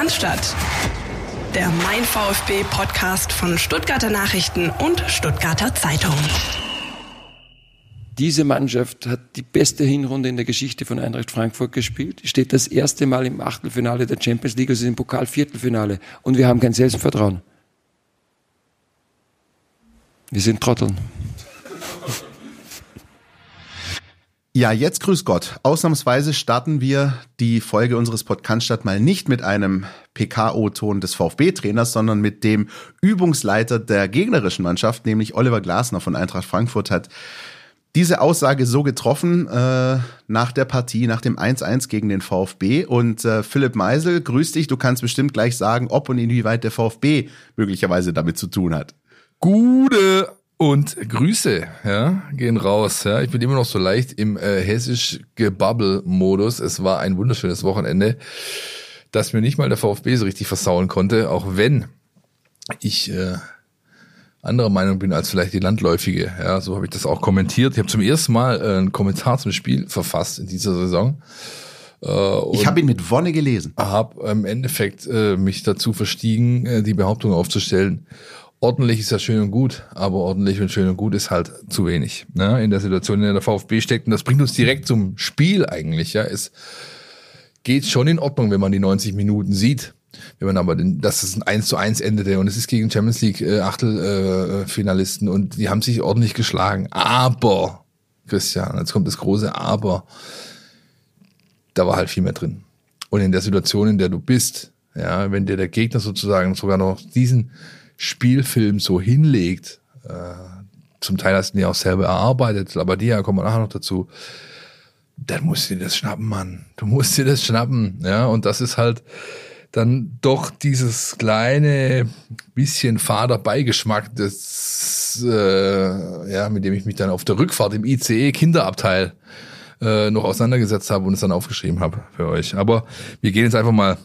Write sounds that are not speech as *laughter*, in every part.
Cannstatt. Der Mein VfB Podcast von Stuttgarter Nachrichten und Stuttgarter Zeitung. Diese Mannschaft hat die beste Hinrunde in der Geschichte von Eintracht Frankfurt gespielt, steht das erste Mal im Achtelfinale der Champions League, also im Pokal-Viertelfinale. Und wir haben kein Selbstvertrauen. Wir sind Trotteln. Ja, jetzt grüß Gott. Ausnahmsweise starten wir die Folge unseres Podcasts statt mal nicht mit einem PKO-Ton des VfB-Trainers, sondern mit dem Übungsleiter der gegnerischen Mannschaft, nämlich Oliver Glasner von Eintracht Frankfurt hat diese Aussage so getroffen äh, nach der Partie, nach dem 1-1 gegen den VfB. Und äh, Philipp Meisel, grüß dich, du kannst bestimmt gleich sagen, ob und inwieweit der VfB möglicherweise damit zu tun hat. Gute und Grüße, ja, gehen raus. Ja, ich bin immer noch so leicht im äh, hessisch Gebabbel-Modus. Es war ein wunderschönes Wochenende, das mir nicht mal der VfB so richtig versauen konnte, auch wenn ich äh, anderer Meinung bin als vielleicht die landläufige. Ja, so habe ich das auch kommentiert. Ich habe zum ersten Mal äh, einen Kommentar zum Spiel verfasst in dieser Saison. Äh, ich habe ihn mit Wonne gelesen. Habe im Endeffekt äh, mich dazu verstiegen, äh, die Behauptung aufzustellen ordentlich ist ja schön und gut, aber ordentlich und schön und gut ist halt zu wenig. Ne? In der Situation, in der der VfB steckt. Und das bringt uns direkt zum Spiel eigentlich. Ja, es geht schon in Ordnung, wenn man die 90 Minuten sieht. Wenn man aber den, dass es ein 1 zu 1 endete und es ist gegen Champions League äh, Achtelfinalisten äh, und die haben sich ordentlich geschlagen. Aber, Christian, jetzt kommt das große Aber. Da war halt viel mehr drin. Und in der Situation, in der du bist, ja, wenn dir der Gegner sozusagen sogar noch diesen Spielfilm so hinlegt, äh, zum Teil hast du ja auch selber erarbeitet, aber die ja kommen nachher noch dazu, dann musst du dir das schnappen, Mann. Du musst dir das schnappen, ja, und das ist halt dann doch dieses kleine bisschen fader Beigeschmack des, äh, ja, mit dem ich mich dann auf der Rückfahrt im ICE Kinderabteil äh, noch auseinandergesetzt habe und es dann aufgeschrieben habe für euch. Aber wir gehen jetzt einfach mal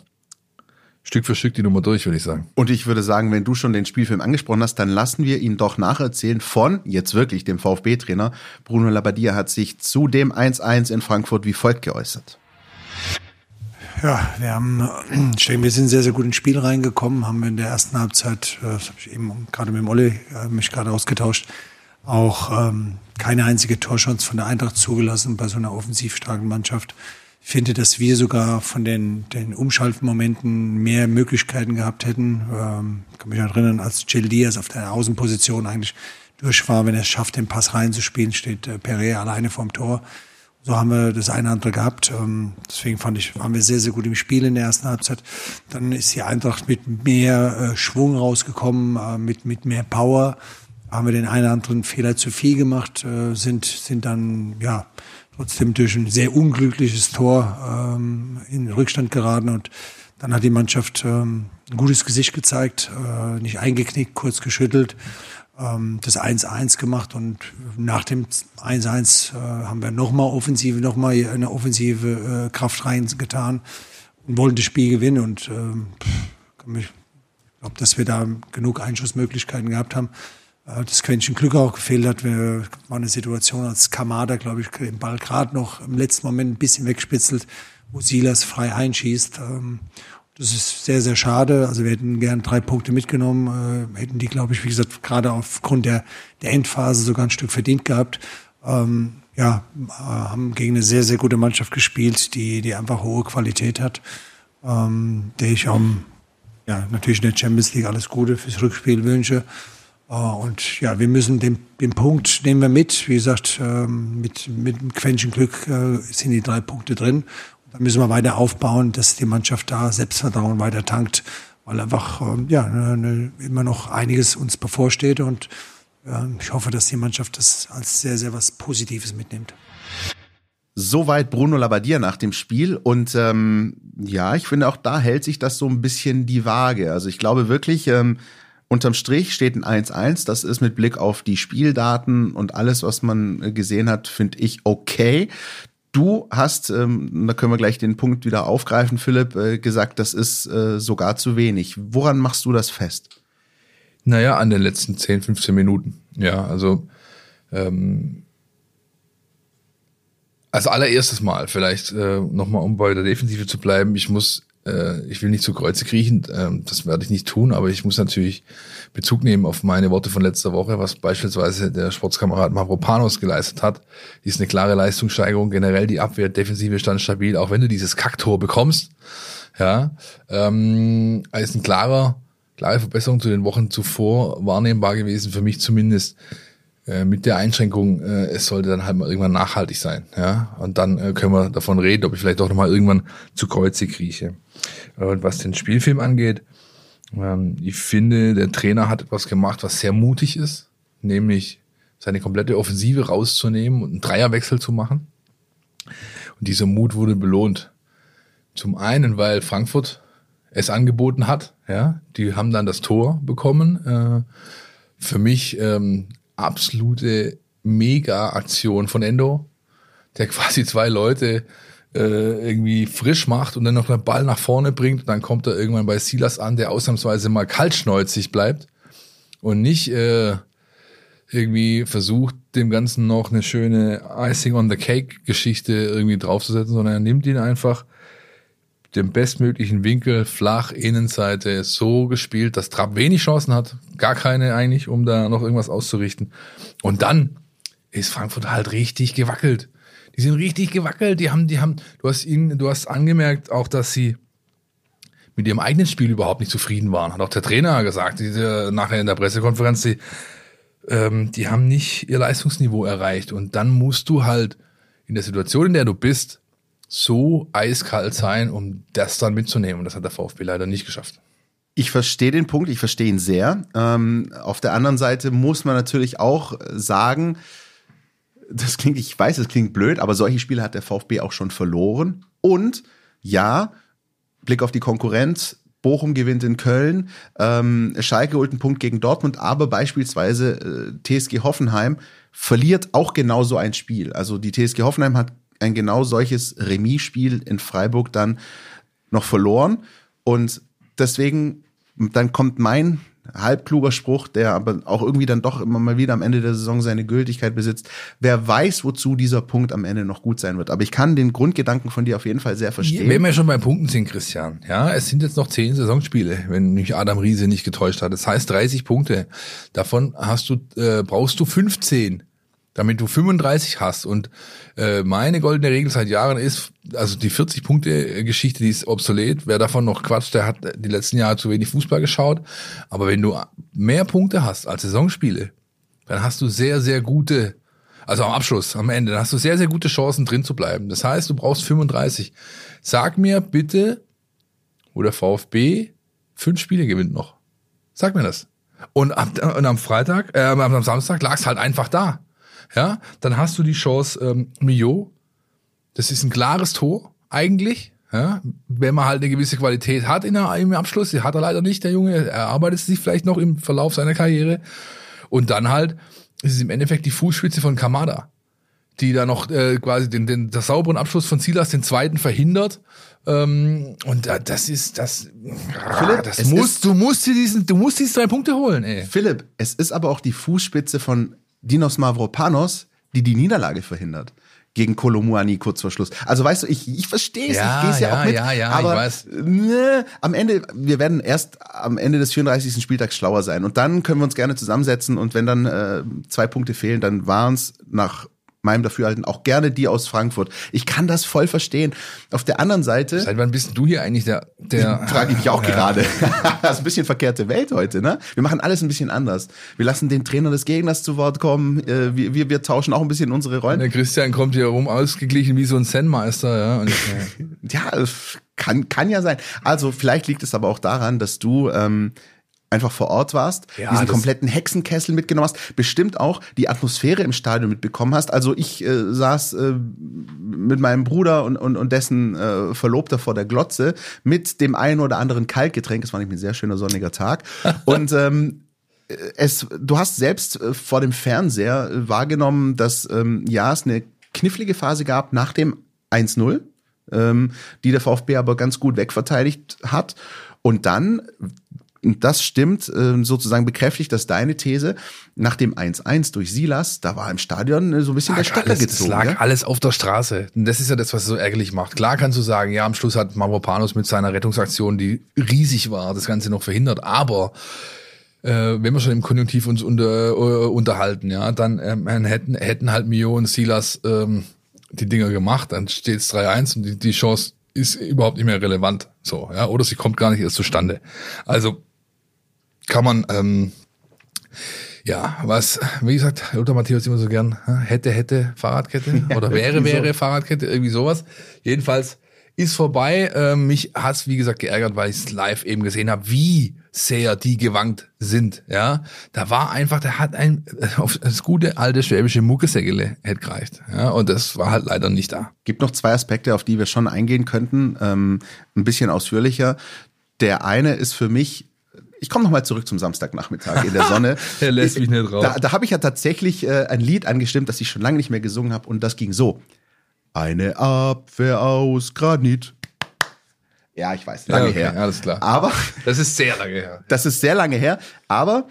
Stück für Stück die Nummer durch, würde ich sagen. Und ich würde sagen, wenn du schon den Spielfilm angesprochen hast, dann lassen wir ihn doch nacherzählen von, jetzt wirklich, dem VfB-Trainer. Bruno Labbadia hat sich zu dem 1-1 in Frankfurt wie folgt geäußert. Ja, wir haben, ich denke, wir sind sehr, sehr gut ins Spiel reingekommen, haben in der ersten Halbzeit, äh, das habe ich eben gerade mit dem Olli äh, mich gerade ausgetauscht, auch ähm, keine einzige Torchance von der Eintracht zugelassen bei so einer offensiv starken Mannschaft finde, dass wir sogar von den, den Umschaltmomenten mehr Möglichkeiten gehabt hätten. Ähm, kann mich erinnern, als Jill Diaz auf der Außenposition eigentlich durch war, wenn er es schafft, den Pass reinzuspielen, steht äh, Perret alleine vorm Tor. So haben wir das eine andere gehabt. Ähm, deswegen fand ich, waren wir sehr, sehr gut im Spiel in der ersten Halbzeit. Dann ist die Eintracht mit mehr äh, Schwung rausgekommen, äh, mit, mit mehr Power. Haben wir den einen oder anderen Fehler zu viel gemacht, äh, sind, sind dann, ja, trotzdem durch ein sehr unglückliches Tor ähm, in Rückstand geraten und dann hat die Mannschaft ähm, ein gutes Gesicht gezeigt, äh, nicht eingeknickt, kurz geschüttelt, ähm, das 1-1 gemacht und nach dem 1-1 äh, haben wir nochmal offensive, nochmal eine offensive äh, Kraft reingetan und wollten das Spiel gewinnen und äh, ich glaube, dass wir da genug Einschussmöglichkeiten gehabt haben. Äh, das Quäntchen Glück auch gefehlt hat. Wir war eine Situation, als Kamada, glaube ich, den Ball gerade noch im letzten Moment ein bisschen wegspitzelt, wo Silas frei einschießt. Ähm, das ist sehr, sehr schade. Also wir hätten gern drei Punkte mitgenommen, äh, hätten die, glaube ich, wie gesagt, gerade aufgrund der, der Endphase sogar ein Stück verdient gehabt. Ähm, ja, äh, haben gegen eine sehr, sehr gute Mannschaft gespielt, die, die einfach hohe Qualität hat, ähm, der ich auch, ja, natürlich in der Champions League alles Gute fürs Rückspiel wünsche. Äh, und ja, wir müssen den, den Punkt nehmen wir mit. Wie gesagt, ähm, mit, mit einem Quäntchen Glück äh, sind die drei Punkte drin. Da müssen wir weiter aufbauen, dass die Mannschaft da Selbstvertrauen weiter tankt, weil einfach ähm, ja immer noch einiges uns bevorsteht und ich hoffe, dass die Mannschaft das als sehr, sehr was Positives mitnimmt. Soweit Bruno Labbadia nach dem Spiel. Und ähm, ja, ich finde auch da hält sich das so ein bisschen die Waage. Also ich glaube wirklich, ähm, Unterm Strich steht ein 1-1. Das ist mit Blick auf die Spieldaten und alles, was man gesehen hat, finde ich okay. Du hast, ähm, da können wir gleich den Punkt wieder aufgreifen, Philipp, äh, gesagt, das ist äh, sogar zu wenig. Woran machst du das fest? Naja, an den letzten 10, 15 Minuten. Ja, also ähm, als allererstes Mal, vielleicht äh, nochmal, um bei der Defensive zu bleiben, ich muss äh, ich will nicht zu Kreuze kriechen, äh, das werde ich nicht tun, aber ich muss natürlich Bezug nehmen auf meine Worte von letzter Woche, was beispielsweise der Sportskamerad Mavropanos geleistet hat. Ist eine klare Leistungssteigerung, generell die Abwehr, Defensive stand stabil, auch wenn du dieses Kacktor bekommst. Ja, ähm, ist ein klarer, klare Verbesserung zu den Wochen zuvor wahrnehmbar gewesen, für mich zumindest äh, mit der Einschränkung, äh, es sollte dann halt mal irgendwann nachhaltig sein. Ja? Und dann äh, können wir davon reden, ob ich vielleicht auch nochmal irgendwann zu Kreuze krieche. Und was den Spielfilm angeht, ähm, ich finde, der Trainer hat etwas gemacht, was sehr mutig ist, nämlich seine komplette Offensive rauszunehmen und einen Dreierwechsel zu machen. Und dieser Mut wurde belohnt. Zum einen, weil Frankfurt es angeboten hat, ja, die haben dann das Tor bekommen. Äh, für mich ähm, absolute Mega-Aktion von Endo, der *laughs* quasi zwei Leute äh, irgendwie frisch macht und dann noch den Ball nach vorne bringt. Dann kommt er irgendwann bei Silas an, der ausnahmsweise mal kaltschnäuzig bleibt und nicht äh, irgendwie versucht, dem Ganzen noch eine schöne Icing on the Cake Geschichte irgendwie draufzusetzen, sondern er nimmt ihn einfach dem bestmöglichen Winkel, flach, Innenseite, so gespielt, dass Trapp wenig Chancen hat, gar keine eigentlich, um da noch irgendwas auszurichten. Und dann ist Frankfurt halt richtig gewackelt. Die sind richtig gewackelt. Die haben, die haben, du hast ihnen, du hast angemerkt auch, dass sie mit ihrem eigenen Spiel überhaupt nicht zufrieden waren. Hat auch der Trainer gesagt, diese, nachher in der Pressekonferenz, die, ähm, die haben nicht ihr Leistungsniveau erreicht. Und dann musst du halt in der Situation, in der du bist, so eiskalt sein, um das dann mitzunehmen. Und das hat der VfB leider nicht geschafft. Ich verstehe den Punkt, ich verstehe ihn sehr. Ähm, auf der anderen Seite muss man natürlich auch sagen, das klingt, ich weiß, es klingt blöd, aber solche Spiele hat der VfB auch schon verloren. Und ja, Blick auf die Konkurrenz, Bochum gewinnt in Köln, ähm, Schalke holt einen Punkt gegen Dortmund, aber beispielsweise äh, TSG Hoffenheim verliert auch genauso ein Spiel. Also die TSG Hoffenheim hat ein genau solches Remis-Spiel in Freiburg dann noch verloren. Und deswegen, dann kommt mein halbkluger Spruch, der aber auch irgendwie dann doch immer mal wieder am Ende der Saison seine Gültigkeit besitzt. Wer weiß, wozu dieser Punkt am Ende noch gut sein wird. Aber ich kann den Grundgedanken von dir auf jeden Fall sehr verstehen. Wenn wir schon bei Punkten sind, Christian, ja, es sind jetzt noch zehn Saisonspiele, wenn mich Adam Riese nicht getäuscht hat. Das heißt 30 Punkte. Davon hast du, äh, brauchst du 15 damit du 35 hast. Und äh, meine goldene Regel seit Jahren ist, also die 40-Punkte-Geschichte, die ist obsolet. Wer davon noch quatscht, der hat die letzten Jahre zu wenig Fußball geschaut. Aber wenn du mehr Punkte hast als Saisonspiele, dann hast du sehr, sehr gute, also am Abschluss, am Ende, dann hast du sehr, sehr gute Chancen drin zu bleiben. Das heißt, du brauchst 35. Sag mir bitte, wo der VfB fünf Spiele gewinnt noch. Sag mir das. Und, ab, und am Freitag, äh, am Samstag lag es halt einfach da ja, dann hast du die Chance ähm, Mio. Das ist ein klares Tor eigentlich. Ja, wenn man halt eine gewisse Qualität hat in der, im Abschluss, die hat er leider nicht, der Junge, er arbeitet sich vielleicht noch im Verlauf seiner Karriere. Und dann halt ist es im Endeffekt die Fußspitze von Kamada, die da noch äh, quasi den, den, den sauberen Abschluss von Silas, den zweiten, verhindert. Ähm, und äh, das ist das. Philipp, das musst, du musst dir diesen, du musst diese drei Punkte holen, ey. Philipp, es ist aber auch die Fußspitze von Dinos Mavropanos, die die Niederlage verhindert gegen Kolomuani kurz vor Schluss. Also weißt du, ich, ich verstehe es, ja, ich gehe es ja, ja, auch mit. Ja, ja, aber ich weiß. Ne, am Ende, wir werden erst am Ende des 34. Spieltags schlauer sein. Und dann können wir uns gerne zusammensetzen und wenn dann äh, zwei Punkte fehlen, dann waren es nach meinem Dafürhalten auch gerne die aus Frankfurt. Ich kann das voll verstehen. Auf der anderen Seite. Seit wann bist du hier eigentlich der, der frage ich mich auch ja. gerade. *laughs* das ist ein bisschen verkehrte Welt heute, ne? Wir machen alles ein bisschen anders. Wir lassen den Trainer des Gegners zu Wort kommen. Äh, wir, wir, wir tauschen auch ein bisschen unsere Rollen. Der Christian kommt hier rum ausgeglichen wie so ein Zen-Meister, ja. Und, *laughs* ja, kann, kann ja sein. Also vielleicht liegt es aber auch daran, dass du ähm, einfach vor Ort warst, ja, diesen kompletten Hexenkessel mitgenommen hast, bestimmt auch die Atmosphäre im Stadion mitbekommen hast. Also ich äh, saß äh, mit meinem Bruder und, und, und dessen äh, Verlobter vor der Glotze mit dem einen oder anderen Kaltgetränk. Es war nämlich ein sehr schöner sonniger Tag. *laughs* und ähm, es, du hast selbst äh, vor dem Fernseher äh, wahrgenommen, dass ähm, ja es eine knifflige Phase gab nach dem 1-0, ähm, die der VfB aber ganz gut wegverteidigt hat. Und dann das stimmt, äh, sozusagen bekräftigt das deine These. Nach dem 1-1 durch Silas, da war im Stadion äh, so ein bisschen lag der Stecker alles, gezogen. Es lag ja? alles auf der Straße. Und das ist ja das, was es so ärgerlich macht. Klar kannst du sagen, ja, am Schluss hat Mavropanos mit seiner Rettungsaktion, die riesig war, das Ganze noch verhindert. Aber äh, wenn wir schon im Konjunktiv uns unter, äh, unterhalten, ja, dann ähm, hätten, hätten halt Mio und Silas ähm, die Dinger gemacht, dann steht es 3-1 und die, die Chance ist überhaupt nicht mehr relevant. So, ja, oder sie kommt gar nicht erst zustande. Also kann man, ähm, ja, was, wie gesagt, Lothar Matthäus immer so gern, hätte, hätte Fahrradkette *laughs* oder wäre, wäre Fahrradkette, irgendwie sowas. Jedenfalls ist vorbei. Ähm, mich hat's wie gesagt geärgert, weil ich es live eben gesehen habe, wie sehr die gewankt sind. Ja, da war einfach, der hat ein auf das gute alte schwäbische Muckesägele hätte gereicht. Ja, und das war halt leider nicht da. Gibt noch zwei Aspekte, auf die wir schon eingehen könnten, ähm, ein bisschen ausführlicher. Der eine ist für mich ich komme nochmal zurück zum Samstagnachmittag in der *laughs* Sonne. er lässt mich nicht raus. Da, da habe ich ja tatsächlich äh, ein Lied angestimmt, das ich schon lange nicht mehr gesungen habe und das ging so. Eine Abwehr aus Granit. Ja, ich weiß, lange Ja, okay, her. alles klar. Aber Das ist sehr lange her. das ist sehr lange her, aber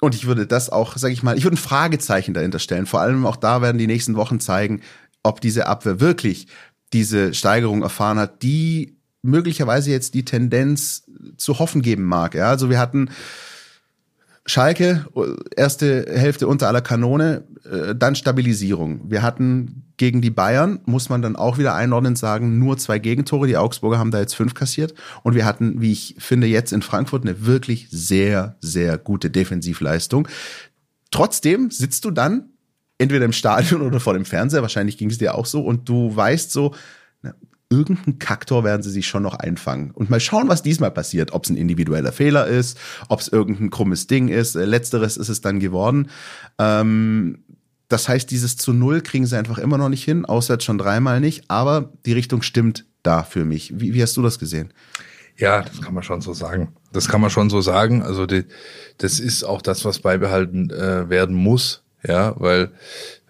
und ich würde das auch, sage ich mal, ich würde ein Fragezeichen dahinter stellen. Vor allem auch da werden die nächsten Wochen zeigen, ob diese Abwehr wirklich diese Steigerung erfahren hat, die möglicherweise jetzt die Tendenz zu hoffen geben mag. Ja, also wir hatten Schalke, erste Hälfte unter aller Kanone, äh, dann Stabilisierung. Wir hatten gegen die Bayern, muss man dann auch wieder einordnend sagen, nur zwei Gegentore. Die Augsburger haben da jetzt fünf kassiert. Und wir hatten, wie ich finde, jetzt in Frankfurt eine wirklich sehr, sehr gute Defensivleistung. Trotzdem sitzt du dann entweder im Stadion *laughs* oder vor dem Fernseher, wahrscheinlich ging es dir auch so, und du weißt so, irgendeinen Kaktor werden sie sich schon noch einfangen. Und mal schauen, was diesmal passiert. Ob es ein individueller Fehler ist, ob es irgendein krummes Ding ist. Äh, Letzteres ist es dann geworden. Ähm, das heißt, dieses zu Null kriegen sie einfach immer noch nicht hin, auswärts schon dreimal nicht, aber die Richtung stimmt da für mich. Wie, wie hast du das gesehen? Ja, das kann man schon so sagen. Das kann man schon so sagen. Also die, das ist auch das, was beibehalten äh, werden muss, ja, weil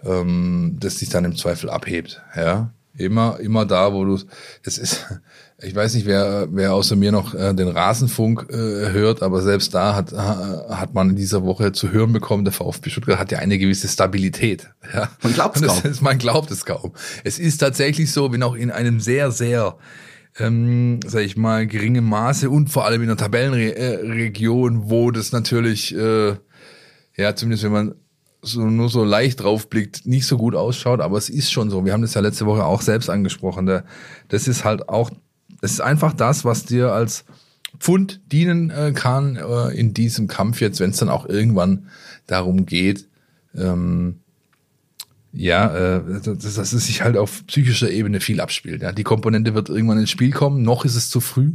ähm, das sich dann im Zweifel abhebt, ja. Immer, immer da, wo du, es ist, *laughs* ich weiß nicht, wer, wer außer mir noch äh, den Rasenfunk äh, hört, aber selbst da hat, hat man in dieser Woche zu hören bekommen, der VfB Stuttgart hat ja eine gewisse Stabilität. *laughs* Ja. Man glaubt's Und das kaum. Ist, man glaubt es kaum. Es ist tatsächlich so, wenn auch in einem sehr, sehr ähm, sag ich mal, geringem Maße und vor allem in der Tabellenregion, wo das natürlich, äh, ja, zumindest wenn man so nur so leicht draufblickt, nicht so gut ausschaut, aber es ist schon so. Wir haben das ja letzte Woche auch selbst angesprochen. Da- Das ist halt auch, es ist einfach das, was dir als Pfund dienen äh, kann äh, in diesem Kampf jetzt, wenn es dann auch irgendwann darum geht, ähm, ja, äh, dass, dass es sich halt auf psychischer Ebene viel abspielt. Ja. Die Komponente wird irgendwann ins Spiel kommen, noch ist es zu früh,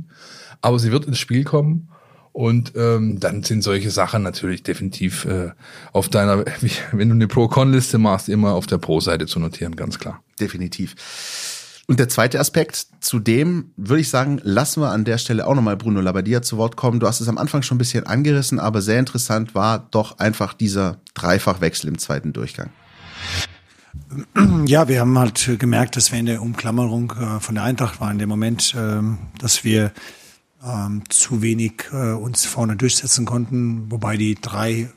aber sie wird ins Spiel kommen und ähm, dann sind solche Sachen natürlich definitiv äh, auf deiner, *laughs* wenn du eine Pro-Con-Liste machst, immer auf der Pro-Seite zu notieren, ganz klar. Definitiv. Und der zweite Aspekt, zu dem würde ich sagen, lassen wir an der Stelle auch nochmal Bruno Labbadia zu Wort kommen. Du hast es am Anfang schon ein bisschen angerissen, aber sehr interessant war doch einfach dieser Dreifachwechsel im zweiten Durchgang. Ja, wir haben halt gemerkt, dass wir in der Umklammerung äh, von der Eintracht waren in dem Moment, ähm, dass wir ähm, zu wenig äh, uns vorne durchsetzen konnten, wobei die drei,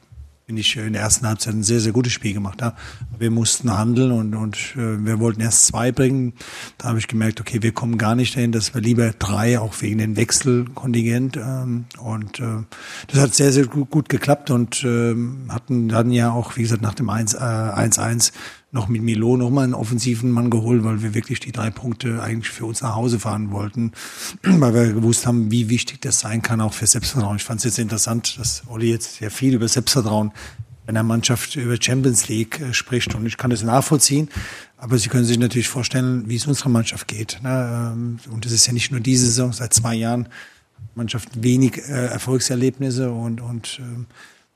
finde ich, in der ersten Halbzeit ein sehr, sehr gutes Spiel gemacht haben. Wir mussten handeln und, und äh, wir wollten erst zwei bringen. Da habe ich gemerkt, okay, wir kommen gar nicht dahin, dass wir lieber drei, auch wegen den Wechselkontingent. Ähm, und äh, das hat sehr, sehr gut, gut geklappt und ähm, hatten dann ja auch, wie gesagt, nach dem 1 äh, 1-1 noch mit Milo nochmal einen offensiven Mann geholt, weil wir wirklich die drei Punkte eigentlich für uns nach Hause fahren wollten, *clears throat* weil wir gewusst haben, wie wichtig das sein kann, auch für Selbstvertrauen. Ich fand es jetzt interessant, dass Olli jetzt sehr viel über Selbstvertrauen in der Mannschaft über Champions League äh, spricht und ich kann das nachvollziehen, aber Sie können sich natürlich vorstellen, wie es unserer Mannschaft geht. Ne? Ähm, Und es ist ja nicht nur diese Saison, seit zwei Jahren Mannschaft wenig äh, Erfolgserlebnisse und, und ähm,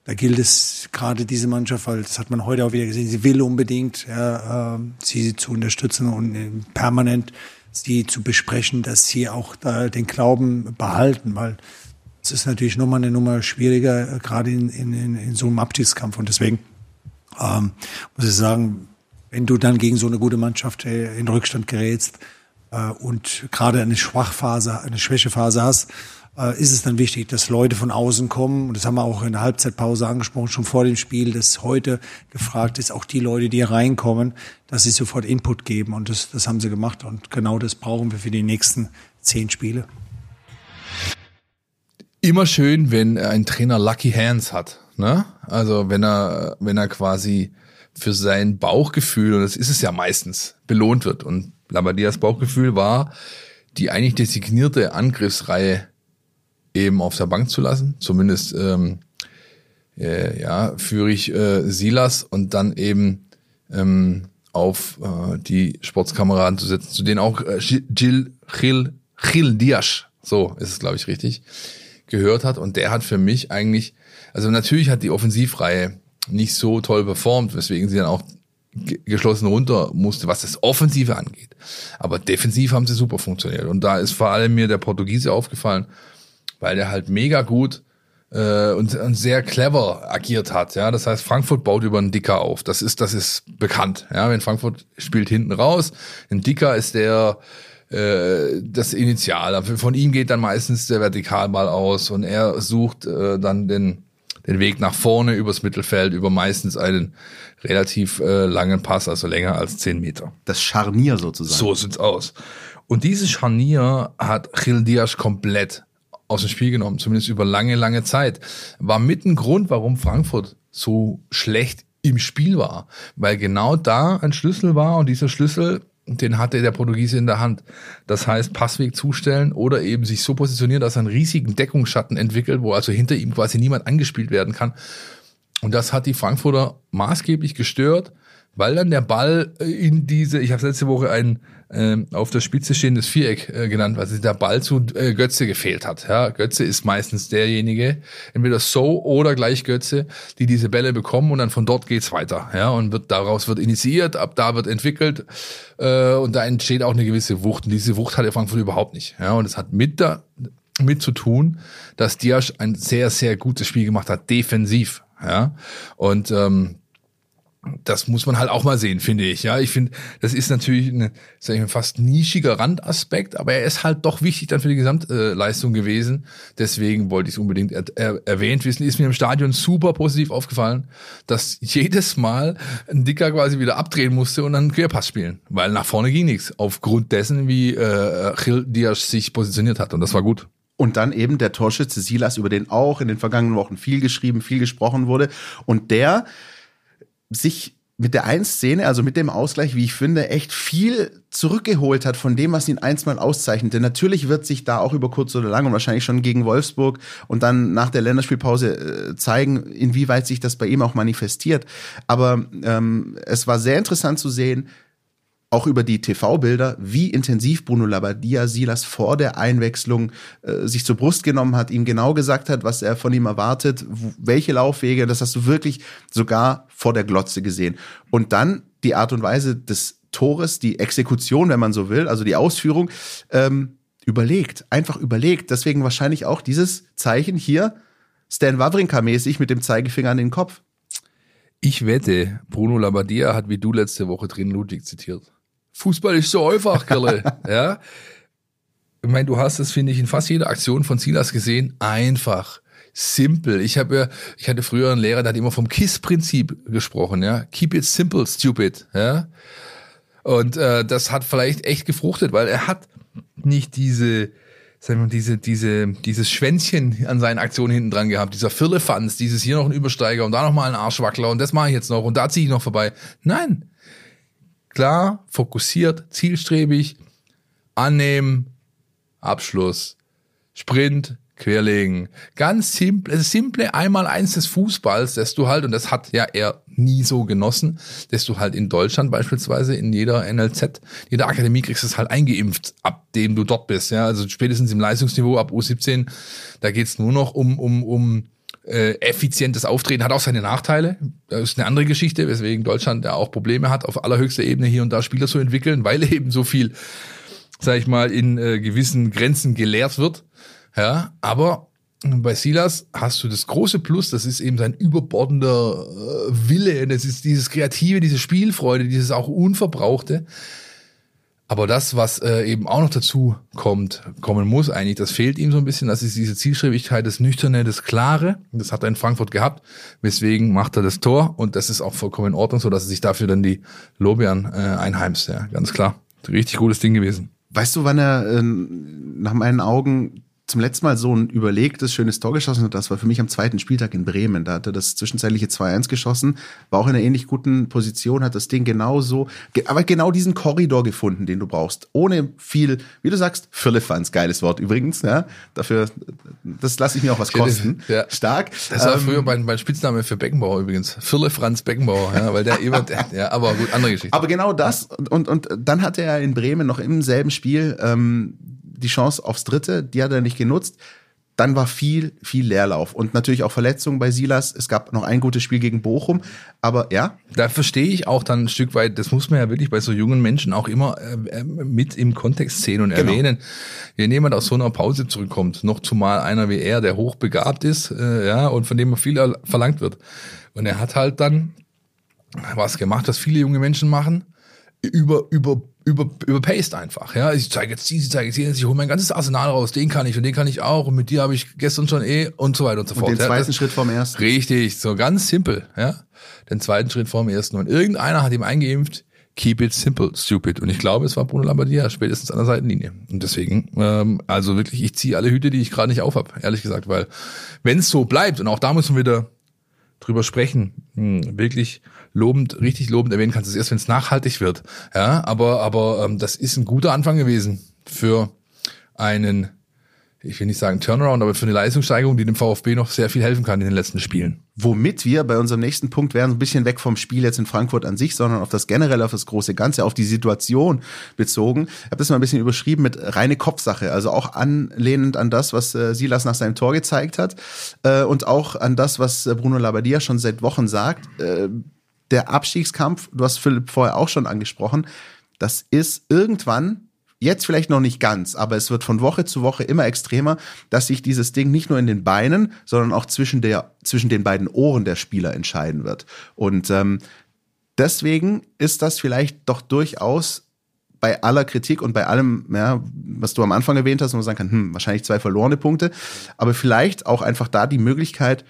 da gilt es gerade diese Mannschaft, weil das hat man heute auch wieder gesehen, sie will unbedingt ja, ähm, sie zu unterstützen und äh, permanent sie zu besprechen, dass sie auch da den Glauben behalten, weil es ist natürlich nochmal eine Nummer schwieriger, äh, gerade in, in, in, in so einem Abstiegskampf. Und deswegen ähm, muss ich sagen, wenn du dann gegen so eine gute Mannschaft äh, in Rückstand gerätst äh, und gerade eine Schwachphase, eine Schwächephase hast, äh, ist es dann wichtig, dass Leute von außen kommen. Und das haben wir auch in der Halbzeitpause angesprochen, schon vor dem Spiel, dass heute gefragt ist, auch die Leute, die reinkommen, dass sie sofort Input geben. Und das, das haben sie gemacht. Und genau das brauchen wir für die nächsten zehn Spiele. Immer schön, wenn ein Trainer Lucky Hands hat. Ne? Also wenn er, wenn er quasi für sein Bauchgefühl, und das ist es ja meistens, belohnt wird. Und Labadias Bauchgefühl war, die eigentlich designierte Angriffsreihe eben auf der Bank zu lassen. Zumindest ähm, äh, ja, führe ich äh, Silas und dann eben ähm, auf äh, die Sportskameraden zu setzen, zu denen auch äh, Gil, Gil, Gil Dias, so ist es, glaube ich, richtig, gehört hat. Und der hat für mich eigentlich, also natürlich hat die Offensivreihe nicht so toll performt, weswegen sie dann auch geschlossen runter musste, was das Offensive angeht. Aber defensiv haben sie super funktioniert. Und da ist vor allem mir der Portugiese aufgefallen, weil der halt mega gut äh, und, und sehr clever agiert hat. Ja, das heißt, Frankfurt baut über einen Dicker auf. Das ist, das ist bekannt. Ja, wenn Frankfurt spielt hinten raus, ein Dicker ist der äh, das Initial. Von ihm geht dann meistens der Vertikalball aus und er sucht äh, dann den den Weg nach vorne übers Mittelfeld über meistens einen relativ äh, langen Pass, also länger als zehn Meter. Das Scharnier sozusagen. So sieht's aus. Und dieses Scharnier hat Gil Diaz komplett aus dem Spiel genommen, zumindest über lange, lange Zeit. War mit ein Grund, warum Frankfurt so schlecht im Spiel war, weil genau da ein Schlüssel war und dieser Schlüssel, den hatte der Portugiese in der Hand. Das heißt, Passweg zustellen oder eben sich so positionieren, dass er einen riesigen Deckungsschatten entwickelt, wo also hinter ihm quasi niemand angespielt werden kann. Und das hat die Frankfurter maßgeblich gestört, weil dann der Ball in diese, ich habe letzte Woche ein äh, auf der Spitze stehendes Viereck äh, genannt, weil sich der Ball zu äh, Götze gefehlt hat. Ja, Götze ist meistens derjenige, entweder so oder gleich Götze, die diese Bälle bekommen und dann von dort geht's weiter. Ja, und wird daraus wird initiiert, ab da wird entwickelt äh, und da entsteht auch eine gewisse Wucht. Und diese Wucht hatte Frankfurt überhaupt nicht. Ja, und es hat mit da mit zu tun, dass Diaz ein sehr sehr gutes Spiel gemacht hat, defensiv. Ja, und ähm, das muss man halt auch mal sehen, finde ich. Ja, ich finde, das ist natürlich ein sag ich mal, fast nischiger Randaspekt, aber er ist halt doch wichtig dann für die Gesamtleistung gewesen. Deswegen wollte ich es unbedingt er er erwähnt wissen. Ist mir im Stadion super positiv aufgefallen, dass jedes Mal ein Dicker quasi wieder abdrehen musste und dann Querpass spielen, weil nach vorne ging nichts. Aufgrund dessen, wie äh, Gil Diaz sich positioniert hat und das war gut. Und dann eben der Torschütze Silas, über den auch in den vergangenen Wochen viel geschrieben, viel gesprochen wurde. Und der sich mit der einen Szene, also mit dem Ausgleich, wie ich finde, echt viel zurückgeholt hat von dem, was ihn einstmal auszeichnet. Denn natürlich wird sich da auch über kurz oder lang und wahrscheinlich schon gegen Wolfsburg und dann nach der Länderspielpause äh, zeigen, inwieweit sich das bei ihm auch manifestiert. Aber ähm, es war sehr interessant zu sehen, auch über die TV-Bilder, wie intensiv Bruno Labbadia Silas vor der Einwechslung äh, sich zur Brust genommen hat, ihm genau gesagt hat, was er von ihm erwartet, welche Laufwege, das hast du wirklich sogar vor der Glotze gesehen. Und dann die Art und Weise des Tores, die Exekution, wenn man so will, also die Ausführung, ähm, überlegt, einfach überlegt. Deswegen wahrscheinlich auch dieses Zeichen hier, Stan Wawrinka-mäßig mit dem Zeigefinger an den Kopf. Ich wette, Bruno Labbadia hat wie du letzte Woche drin Ludwig zitiert. Fußball ist so einfach, Kerle. *laughs* ja. Ich meine, du hast es, finde ich, in fast jeder Aktion von Silas gesehen. Einfach. Simple. Ich habe ja, ich hatte früher einen Lehrer, der hat immer vom KISS-Prinzip gesprochen, ja. Keep it simple, stupid, ja. Und äh, das hat vielleicht echt gefruchtet, weil er hat nicht diese, sagen wir, diese, diese, dieses Schwänzchen an seinen Aktionen hinten dran gehabt, dieser Firlefanz, dieses hier noch ein Übersteiger und da noch mal ein Arschwackler und das mache ich jetzt noch und da ziehe ich noch vorbei. Nein, klar, fokussiert, zielstrebig, annehmen, Abschluss, Sprint, querlegen. Ganz simple, simple einmal eins des Fußballs, dass du halt, und das hat ja er nie so genossen, dass du halt in Deutschland beispielsweise in jeder NLZ, jeder Akademie kriegst es halt eingeimpft, ab dem du dort bist. Ja, also spätestens im Leistungsniveau ab U17, da geht's nur noch um, um, um äh, effizientes Auftreten hat auch seine Nachteile. Das ist eine andere Geschichte, weswegen Deutschland ja auch Probleme hat, auf allerhöchster Ebene hier und da Spieler zu entwickeln, weil *laughs* eben so viel, sag ich mal, in äh, gewissen Grenzen gelehrt wird. Ja, aber bei Silas hast du das große Plus, das ist eben sein überbordender äh, Wille, das ist dieses Kreative, diese Spielfreude, dieses auch Unverbrauchte. Aber das, was äh, eben auch noch dazu kommt, kommen muss eigentlich, das fehlt ihm so ein bisschen, das ist diese Zielstrebigkeit, das Nüchterne, das Klare. Das hat er in Frankfurt gehabt, weswegen macht er das Tor und das ist auch vollkommen in Ordnung, so dass er sich dafür dann die Lorbeeren äh, einheimst, ja, ganz klar. Richtig gutes Ding gewesen. Weißt du, wann er äh, nach meinen Augen zum letzten Mal so ein überlegtes, schönes Tor geschossen hat, das war für mich am zweiten Spieltag in Bremen. Da hat er das zwischenzeitliche 2-1 geschossen, war auch in einer ähnlich guten Position, hat das Ding genauso, aber genau diesen Korridor gefunden, den du brauchst. Ohne viel, wie du sagst, Firlefanz, geiles Wort übrigens, ja. Dafür, das lasse ich mir auch was kosten. Ja. Stark. Das war Ähm, früher mein, mein Spitzname für Beckenbauer übrigens. Firle Franz Beckenbauer, ja, weil der immer, ja, aber gut, andere Geschichte. Aber genau das und, und, und dann hatte er in Bremen noch im selben Spiel ähm, die Chance aufs Dritte, die hat er nicht genutzt. Dann war viel, viel Leerlauf und natürlich auch Verletzungen bei Silas. Es gab noch ein gutes Spiel gegen Bochum, aber ja, da verstehe ich auch dann ein Stück weit, das muss man ja wirklich bei so jungen Menschen auch immer äh, äh, mit im Kontext sehen und Genau. erwähnen. Wenn jemand aus so einer Pause zurückkommt, noch zumal einer wie er, der hochbegabt ist, äh, ja, und von dem viel er- verlangt wird. Und er hat halt dann was gemacht, was viele junge Menschen machen, über, über, über, überpaced einfach, ja. Ich zeige jetzt dies, ich zeige jetzt jenes, ich hole mein ganzes Arsenal raus, den kann ich und den kann ich auch und mit dir habe ich gestern schon eh und so weiter und so und fort. den ja. zweiten Das- Schritt vom ersten. Richtig, so ganz simpel, ja. Den zweiten Schritt vor dem ersten. Und irgendeiner hat ihm eingeimpft, keep it simple, stupid. Und ich glaube, es war Bruno Labbadia, spätestens an der Seitenlinie. Und deswegen, ähm, also wirklich, ich ziehe alle Hüte, die ich gerade nicht auf habe, ehrlich gesagt, weil wenn es so bleibt, und auch da müssen wir wieder drüber sprechen, hm, wirklich lobend, richtig lobend erwähnen kannst es erst, wenn es nachhaltig wird. Ja, aber, aber ähm, das ist ein guter Anfang gewesen für einen, ich will nicht sagen Turnaround, aber für eine Leistungssteigerung, die dem VfB noch sehr viel helfen kann in den letzten Spielen. Womit wir bei unserem nächsten Punkt wären, ein bisschen weg vom Spiel jetzt in Frankfurt an sich, sondern auf das generell, auf das große Ganze, auf die Situation bezogen. Ich habe das mal ein bisschen überschrieben mit reine Kopfsache, also auch anlehnend an das, was äh, Silas nach seinem Tor gezeigt hat äh, und auch an das, was äh, Bruno Labbadia schon seit Wochen sagt. Äh, der Abstiegskampf, du hast Philipp vorher auch schon angesprochen, das ist irgendwann Jetzt vielleicht noch nicht ganz, aber es wird von Woche zu Woche immer extremer, dass sich dieses Ding nicht nur in den Beinen, sondern auch zwischen, der, zwischen den beiden Ohren der Spieler entscheiden wird. Und ähm, deswegen ist das vielleicht doch durchaus bei aller Kritik und bei allem, ja, was du am Anfang erwähnt hast, wo man sagen kann, hm, wahrscheinlich zwei verlorene Punkte, aber vielleicht auch einfach da die Möglichkeit,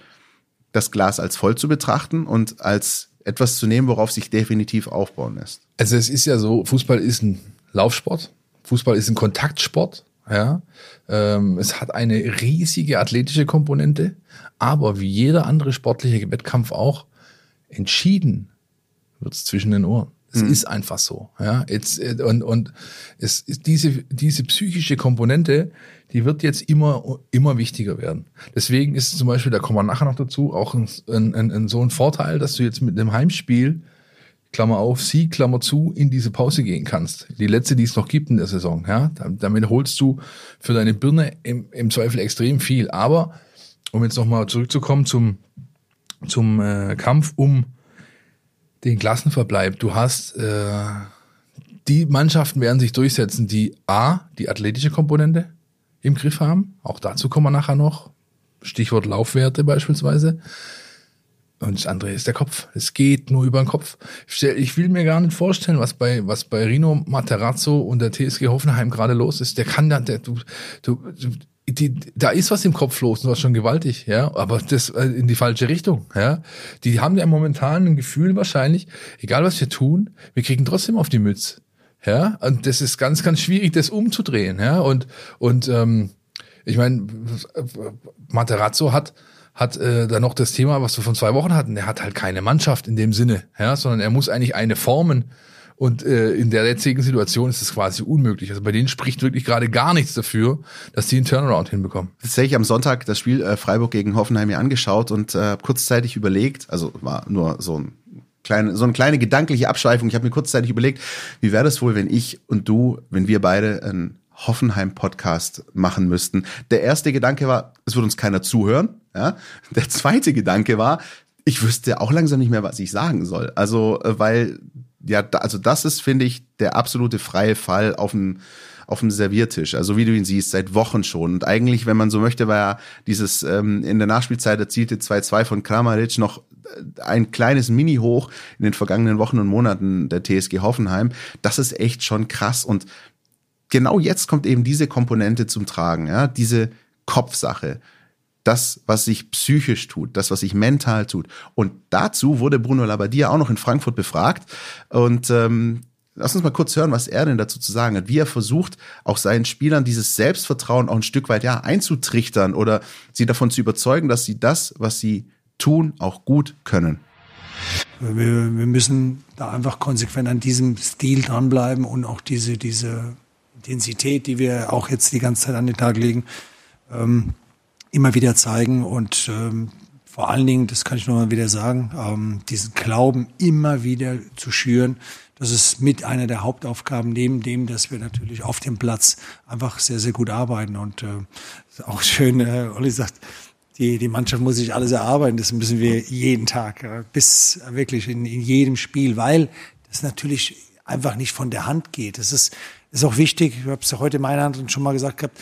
das Glas als voll zu betrachten und als etwas zu nehmen, worauf sich definitiv aufbauen lässt. Also es ist ja so, Fußball ist ein Laufsport, Fußball ist ein Kontaktsport, ja. Ähm, es hat eine riesige athletische Komponente, aber wie jeder andere sportliche Wettkampf auch, entschieden wird es zwischen den Ohren. Es ist einfach so, ja. Jetzt, äh, und, und es ist diese, diese psychische Komponente, die wird jetzt immer, immer wichtiger werden. Deswegen ist zum Beispiel, da kommen wir nachher noch dazu, auch ein, ein, ein, ein so ein Vorteil, dass du jetzt mit einem Heimspiel Klammer auf, Sieg, Klammer zu, in diese Pause gehen kannst. Die letzte, die es noch gibt in der Saison. Ja? Damit holst du für deine Birne im, im Zweifel extrem viel. Aber, um jetzt nochmal zurückzukommen zum, zum äh, Kampf um den Klassenverbleib. Du hast, äh, die Mannschaften werden sich durchsetzen, die A, die athletische Komponente im Griff haben. Auch dazu kommen wir nachher noch. Stichwort Laufwerte beispielsweise. Und das andere ist der Kopf. Es geht nur über den Kopf. Ich will mir gar nicht vorstellen, was bei, was bei Rino Materazzo und der TSG Hoffenheim gerade los ist. Der kann da, der, du, du die, da ist was im Kopf los und was schon gewaltig, ja, aber das äh, in die falsche Richtung, ja. Die haben ja momentan ein Gefühl wahrscheinlich, egal was wir tun, wir kriegen trotzdem auf die Mütze, ja. Und das ist ganz, ganz schwierig, das umzudrehen, ja. Und und ähm, ich meine, Materazzo hat hat äh, da noch das Thema, was wir von zwei Wochen hatten. Er hat halt keine Mannschaft in dem Sinne, ja, sondern er muss eigentlich eine formen. Und äh, in der jetzigen Situation ist es quasi unmöglich. Also bei denen spricht wirklich gerade gar nichts dafür, dass die einen Turnaround hinbekommen. tatsächlich am Sonntag das Spiel äh, Freiburg gegen Hoffenheim mir angeschaut und äh, kurzzeitig überlegt, also war nur so ein kleine, so eine kleine gedankliche Abschweifung. Ich habe mir kurzzeitig überlegt, wie wäre das wohl, wenn ich und du, wenn wir beide einen Hoffenheim-Podcast machen müssten. Der erste Gedanke war, es würde uns keiner zuhören. Ja? Der zweite Gedanke war, ich wüsste auch langsam nicht mehr, was ich sagen soll. Also, äh, weil, ja, also das ist, finde ich, der absolute freie Fall auf ein, auf dem Serviertisch. Also wie du ihn siehst, seit Wochen schon. Und eigentlich, wenn man so möchte, war ja dieses ähm, in der Nachspielzeit erzielte 2-2 von Kramaric noch äh, ein kleines Mini-Hoch in den vergangenen Wochen und Monaten der TSG Hoffenheim. Das ist echt schon krass. Und genau jetzt kommt eben diese Komponente zum Tragen, ja, diese Kopfsache das, was sich psychisch tut, das, was sich mental tut. Und dazu wurde Bruno Labbadia auch noch in Frankfurt befragt. Und ähm, lass uns mal kurz hören, was er denn dazu zu sagen hat, wie er versucht, auch seinen Spielern dieses Selbstvertrauen auch ein Stück weit ja einzutrichtern oder sie davon zu überzeugen, dass sie das, was sie tun, auch gut können. Wir, wir müssen da einfach konsequent an diesem Stil dranbleiben und auch diese, diese Intensität, die wir auch jetzt die ganze Zeit an den Tag legen, ähm, immer wieder zeigen und ähm, vor allen Dingen, das kann ich nur mal wieder sagen, ähm, diesen Glauben immer wieder zu schüren. Das ist mit einer der Hauptaufgaben, neben dem, dass wir natürlich auf dem Platz einfach sehr, sehr gut arbeiten. Und äh, auch schön, äh, Olli sagt, die, die Mannschaft muss sich alles erarbeiten. Das müssen wir jeden Tag, äh, bis wirklich in, in jedem Spiel, weil das natürlich einfach nicht von der Hand geht. Das ist, ist auch wichtig, ich habe es ja heute in meiner Hand schon mal gesagt gehabt,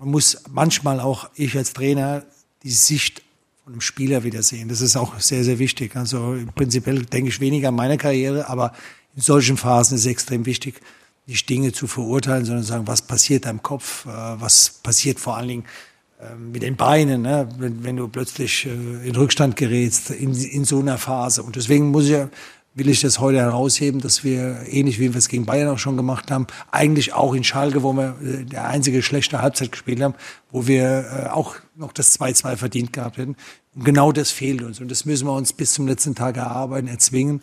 man muss manchmal auch, ich als Trainer, die Sicht von einem Spieler wieder sehen. Das ist auch sehr, sehr wichtig. Also prinzipiell denke ich weniger an meine Karriere, aber in solchen Phasen ist es extrem wichtig, nicht Dinge zu verurteilen, sondern zu sagen, was passiert da im Kopf, äh, was passiert vor allen Dingen ähm, mit den Beinen, ne? wenn, wenn du plötzlich äh, in Rückstand gerätst in, in so einer Phase. Und deswegen muss ich will ich das heute herausheben, dass wir, ähnlich wie wir es gegen Bayern auch schon gemacht haben, eigentlich auch in Schalke, wo wir äh, der einzige schlechte Halbzeit gespielt haben, wo wir äh, auch noch das 2-2 verdient gehabt hätten. Und genau das fehlt uns. Und das müssen wir uns bis zum letzten Tag erarbeiten, erzwingen.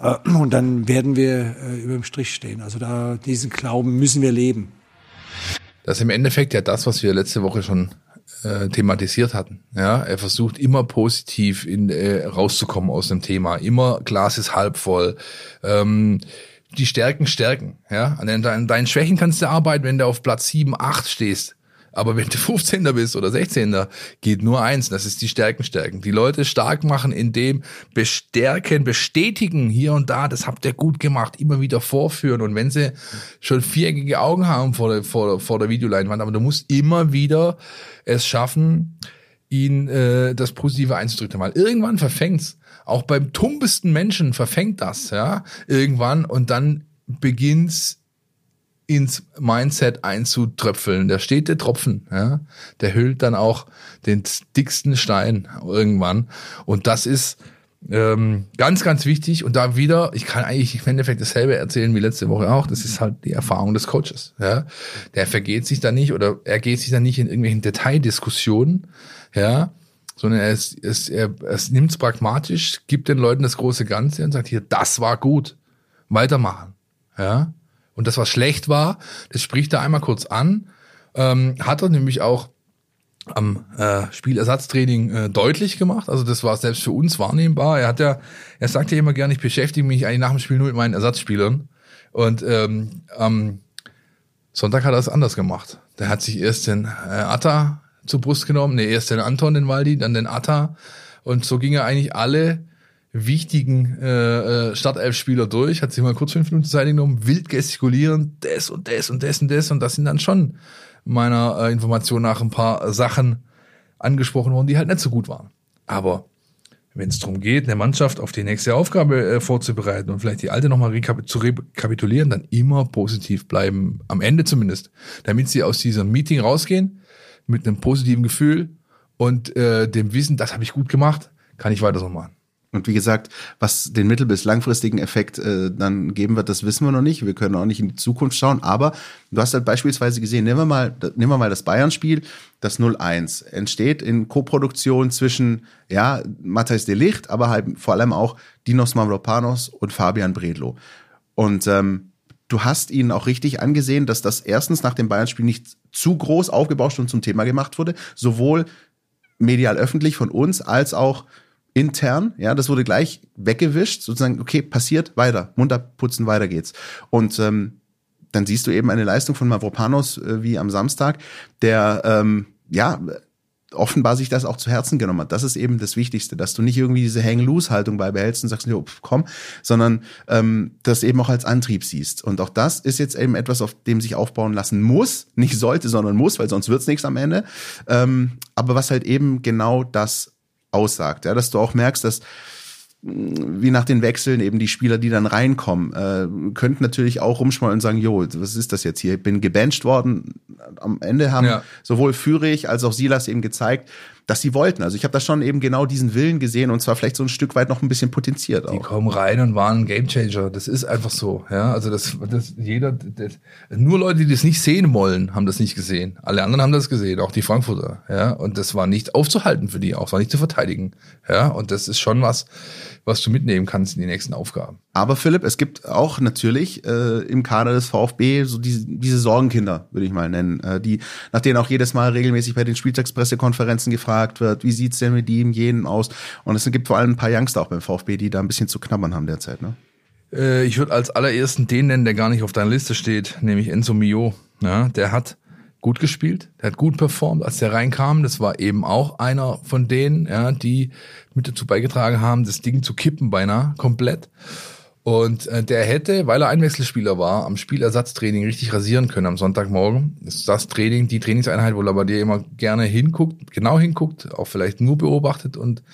Äh, und dann werden wir über dem Strich stehen. Also da, diesen Glauben müssen wir leben. Das ist im Endeffekt ja das, was wir letzte Woche schon äh, thematisiert hatten. Ja, er versucht immer positiv in, äh, rauszukommen aus dem Thema. Immer Glas ist halb voll. Ähm, die Stärken stärken. Ja, an deinen, deinen Schwächen kannst du arbeiten, wenn du auf Platz 7, 8 stehst. Aber wenn du 15. bist oder 16. geht nur eins, das ist die Stärken stärken. Die Leute stark machen, indem bestärken, bestätigen hier und da, das habt ihr gut gemacht, immer wieder vorführen. Und wenn sie schon viereckige Augen haben vor der, vor, vor der Videoleinwand, aber du musst immer wieder es schaffen, ihn äh, das Positive einzudrücken. Weil irgendwann verfängt's. Auch beim tumpesten Menschen verfängt das, ja, irgendwann und dann beginnt's ins Mindset einzutröpfeln. Der steht der Tropfen, ja, der hüllt dann auch den dicksten Stein irgendwann. Und das ist ähm, ganz, ganz wichtig. Und da wieder, ich kann eigentlich im Endeffekt dasselbe erzählen wie letzte Woche auch. Das ist halt die Erfahrung des Coaches. Ja, der vergeht sich da nicht oder er geht sich da nicht in irgendwelchen Detaildiskussionen, ja, sondern er, ist, ist, er, er nimmt es pragmatisch, gibt den Leuten das große Ganze und sagt hier, das war gut, weitermachen, ja. Und das, was schlecht war, das spricht er einmal kurz an. Ähm, hat er nämlich auch am äh, Spielersatztraining äh, deutlich gemacht. Also das war selbst für uns wahrnehmbar. Er hat ja, er sagt ja immer gerne, ich beschäftige mich eigentlich nach dem Spiel nur mit meinen Ersatzspielern. Und ähm, am Sonntag hat er es anders gemacht. Der hat sich erst den äh, Atta zur Brust genommen, nee, erst den Anton, den Waldi, dann den Atta. Und so ging er eigentlich alle wichtigen äh, äh, Startelf-Spieler durch, hat sich mal kurz fünf Minuten Zeit genommen, wild gestikulieren, das und das und das und das und das sind dann schon meiner äh, Information nach ein paar Sachen angesprochen worden, die halt nicht so gut waren. Aber wenn es darum geht, eine Mannschaft auf die nächste Aufgabe äh, vorzubereiten und vielleicht die alte nochmal rekap zu rekapitulieren, dann immer positiv bleiben, am Ende zumindest, damit sie aus diesem Meeting rausgehen mit einem positiven Gefühl und äh, dem Wissen, das habe ich gut gemacht, kann ich weiter so machen. Und wie gesagt, was den mittel- bis langfristigen Effekt äh, dann geben wird, das wissen wir noch nicht. Wir können auch nicht in die Zukunft schauen. Aber du hast halt beispielsweise gesehen, nehmen wir mal, nehmen wir mal das Bayern-Spiel, das 0-1 entsteht in Koproduktion zwischen, ja, Matthijs de Licht, aber halt vor allem auch Dinos Mavropanos und Fabian Bredlo. Und ähm, du hast ihnen auch richtig angesehen, dass das erstens nach dem Bayern-Spiel nicht zu groß aufgebauscht und zum Thema gemacht wurde, sowohl medial öffentlich von uns als auch intern, ja, das wurde gleich weggewischt, sozusagen, okay, passiert, weiter, munter putzen, weiter geht's. Und ähm, dann siehst du eben eine Leistung von Mavropanos äh, wie am Samstag, der ähm, ja offenbar sich das auch zu Herzen genommen hat. Das ist eben das Wichtigste, dass du nicht irgendwie diese Hang-Loose-Haltung beibehältst und sagst, jo, komm, sondern ähm, das eben auch als Antrieb siehst. Und auch das ist jetzt eben etwas, auf dem sich aufbauen lassen muss, nicht sollte, sondern muss, weil sonst wird's nichts am Ende. Ähm, aber was halt eben genau das aussagt, ja, dass du auch merkst, dass wie nach den Wechseln eben die Spieler, die dann reinkommen, äh, könnten natürlich auch rumschmollen und sagen, jo, was ist das jetzt hier? Ich bin gebencht worden. Am Ende haben ja. sowohl Führig als auch Silas eben gezeigt, dass sie wollten. Also ich habe da schon eben genau diesen Willen gesehen und zwar vielleicht so ein Stück weit noch ein bisschen potenziert auch. Die kommen rein und waren ein Gamechanger. Das ist einfach so. Ja, also das, das jeder, das, nur Leute, die das nicht sehen wollen, haben das nicht gesehen. Alle anderen haben das gesehen, auch die Frankfurter. Ja, und das war nicht aufzuhalten für die, auch war nicht zu verteidigen. Ja, und das ist schon was was du mitnehmen kannst in die nächsten Aufgaben. Aber Philipp, es gibt auch natürlich äh, im Kader des VfB so diese, diese Sorgenkinder, würde ich mal nennen, äh, die nach denen auch jedes Mal regelmäßig bei den Spieltagspressekonferenzen gefragt wird, wie sieht's denn mit ihm, jenen aus? Und es gibt vor allem ein paar Youngster auch beim VfB, die da ein bisschen zu knabbern haben derzeit. Ne? Äh, ich würde als allerersten den nennen, der gar nicht auf deiner Liste steht, nämlich Enzo Mio. Ja, der hat gut gespielt, der hat gut performt, als der reinkam. Das war eben auch einer von denen, ja, die mit dazu beigetragen haben, das Ding zu kippen beinahe komplett. Und äh, der hätte, weil er Einwechselspieler war, am Spielersatztraining richtig rasieren können am Sonntagmorgen. Das ist das Training, die Trainingseinheit, wo er dir immer gerne hinguckt, genau hinguckt, auch vielleicht nur beobachtet und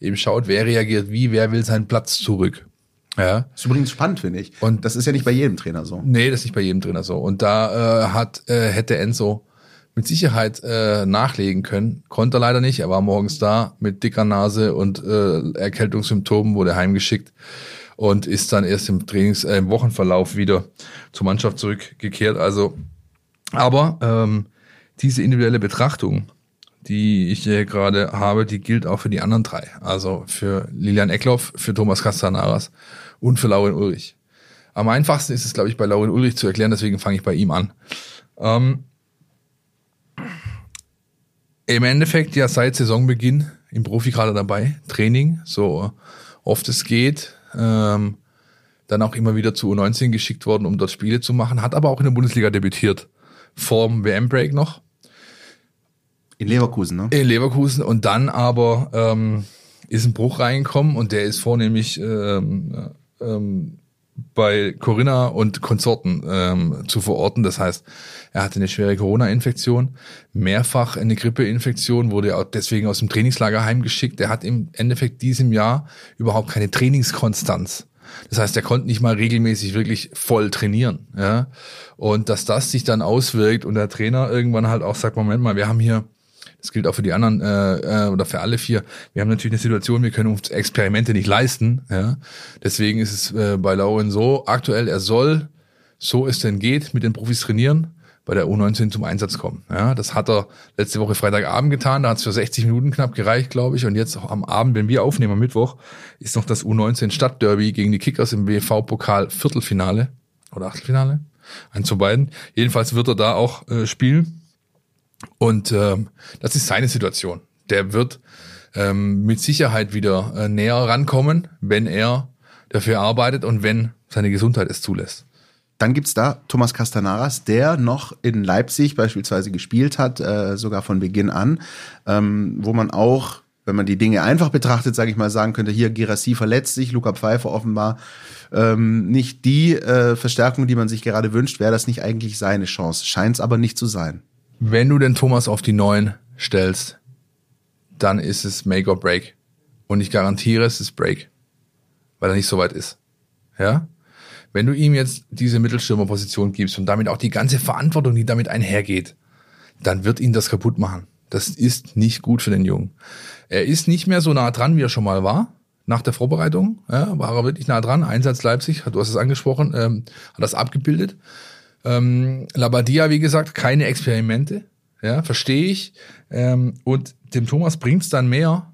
eben schaut, wer reagiert wie, wer will seinen Platz zurück. Ja. Das ist übrigens spannend, finde ich. Und das ist ja nicht bei jedem Trainer so. Nee, das ist nicht bei jedem Trainer so. Und da äh, hat äh, hätte Enzo mit Sicherheit äh, nachlegen können. Konnte er leider nicht. Er war morgens da mit dicker Nase und äh, Erkältungssymptomen, wurde heimgeschickt und ist dann erst im Trainings, äh, im Wochenverlauf wieder zur Mannschaft zurückgekehrt. Also, aber ähm, diese individuelle Betrachtung, die ich hier gerade habe, die gilt auch für die anderen drei. Also für Lilian Eckloff, für Thomas Castanaras und für Lauren Ulrich. Am einfachsten ist es, glaube ich, bei Lauren Ulrich zu erklären, deswegen fange ich bei ihm an. Ähm, Im Endeffekt ja seit Saisonbeginn im Profikader dabei, Training, so oft es geht. Ähm, dann auch immer wieder zu U19 geschickt worden, um dort Spiele zu machen, hat aber auch in der Bundesliga debütiert. Vorm WM-Break noch. In Leverkusen, ne? In Leverkusen und dann aber ähm, ist ein Bruch reingekommen und der ist vornehmlich ähm, ähm, bei Corinna und Konsorten ähm, zu verorten. Das heißt, er hatte eine schwere Corona-Infektion, mehrfach eine Grippeinfektion, wurde auch deswegen aus dem Trainingslager heimgeschickt. Er hat im Endeffekt diesem Jahr überhaupt keine Trainingskonstanz. Das heißt, er konnte nicht mal regelmäßig wirklich voll trainieren. Ja? Und dass das sich dann auswirkt und der Trainer irgendwann halt auch sagt, Moment mal, wir haben hier das gilt auch für die anderen äh, äh, oder für alle vier. Wir haben natürlich eine Situation, wir können uns Experimente nicht leisten. Ja? Deswegen ist es äh, bei Lauren so aktuell, er soll, so es denn geht, mit den Profis trainieren bei der U19 zum Einsatz kommen. Ja, das hat er letzte Woche Freitagabend getan, da hat es für 60 Minuten knapp gereicht, glaube ich. Und jetzt auch am Abend, wenn wir aufnehmen am Mittwoch, ist noch das U19 Stadtderby gegen die Kickers im WV-Pokal Viertelfinale oder Achtelfinale. Eins zu beiden. Jedenfalls wird er da auch äh, spielen. Und ähm, das ist seine Situation. Der wird ähm, mit Sicherheit wieder äh, näher rankommen, wenn er dafür arbeitet und wenn seine Gesundheit es zulässt. Dann gibt's da Thomas Castanaras, der noch in Leipzig beispielsweise gespielt hat, äh, sogar von Beginn an, ähm, wo man auch, wenn man die Dinge einfach betrachtet, sage ich mal, sagen könnte, hier Girassi verletzt sich, Luca Pfeiffer offenbar ähm, nicht die äh, Verstärkung, die man sich gerade wünscht, wäre das nicht eigentlich seine Chance. Scheint es aber nicht zu sein. Wenn du den Thomas auf die Neuen stellst, dann ist es Make or Break. Und ich garantiere, es ist Break. Weil er nicht so weit ist. Ja? Wenn du ihm jetzt diese Mittelstürmerposition gibst und damit auch die ganze Verantwortung, die damit einhergeht, dann wird ihn das kaputt machen. Das ist nicht gut für den Jungen. Er ist nicht mehr so nah dran, wie er schon mal war. Nach der Vorbereitung ja, war er wirklich nah dran. Einsatz Leipzig, du hast es angesprochen, ähm, hat das abgebildet. Ähm, Labadia, wie gesagt, keine Experimente. Ja, verstehe ich. Ähm, und dem Thomas bringt's dann mehr,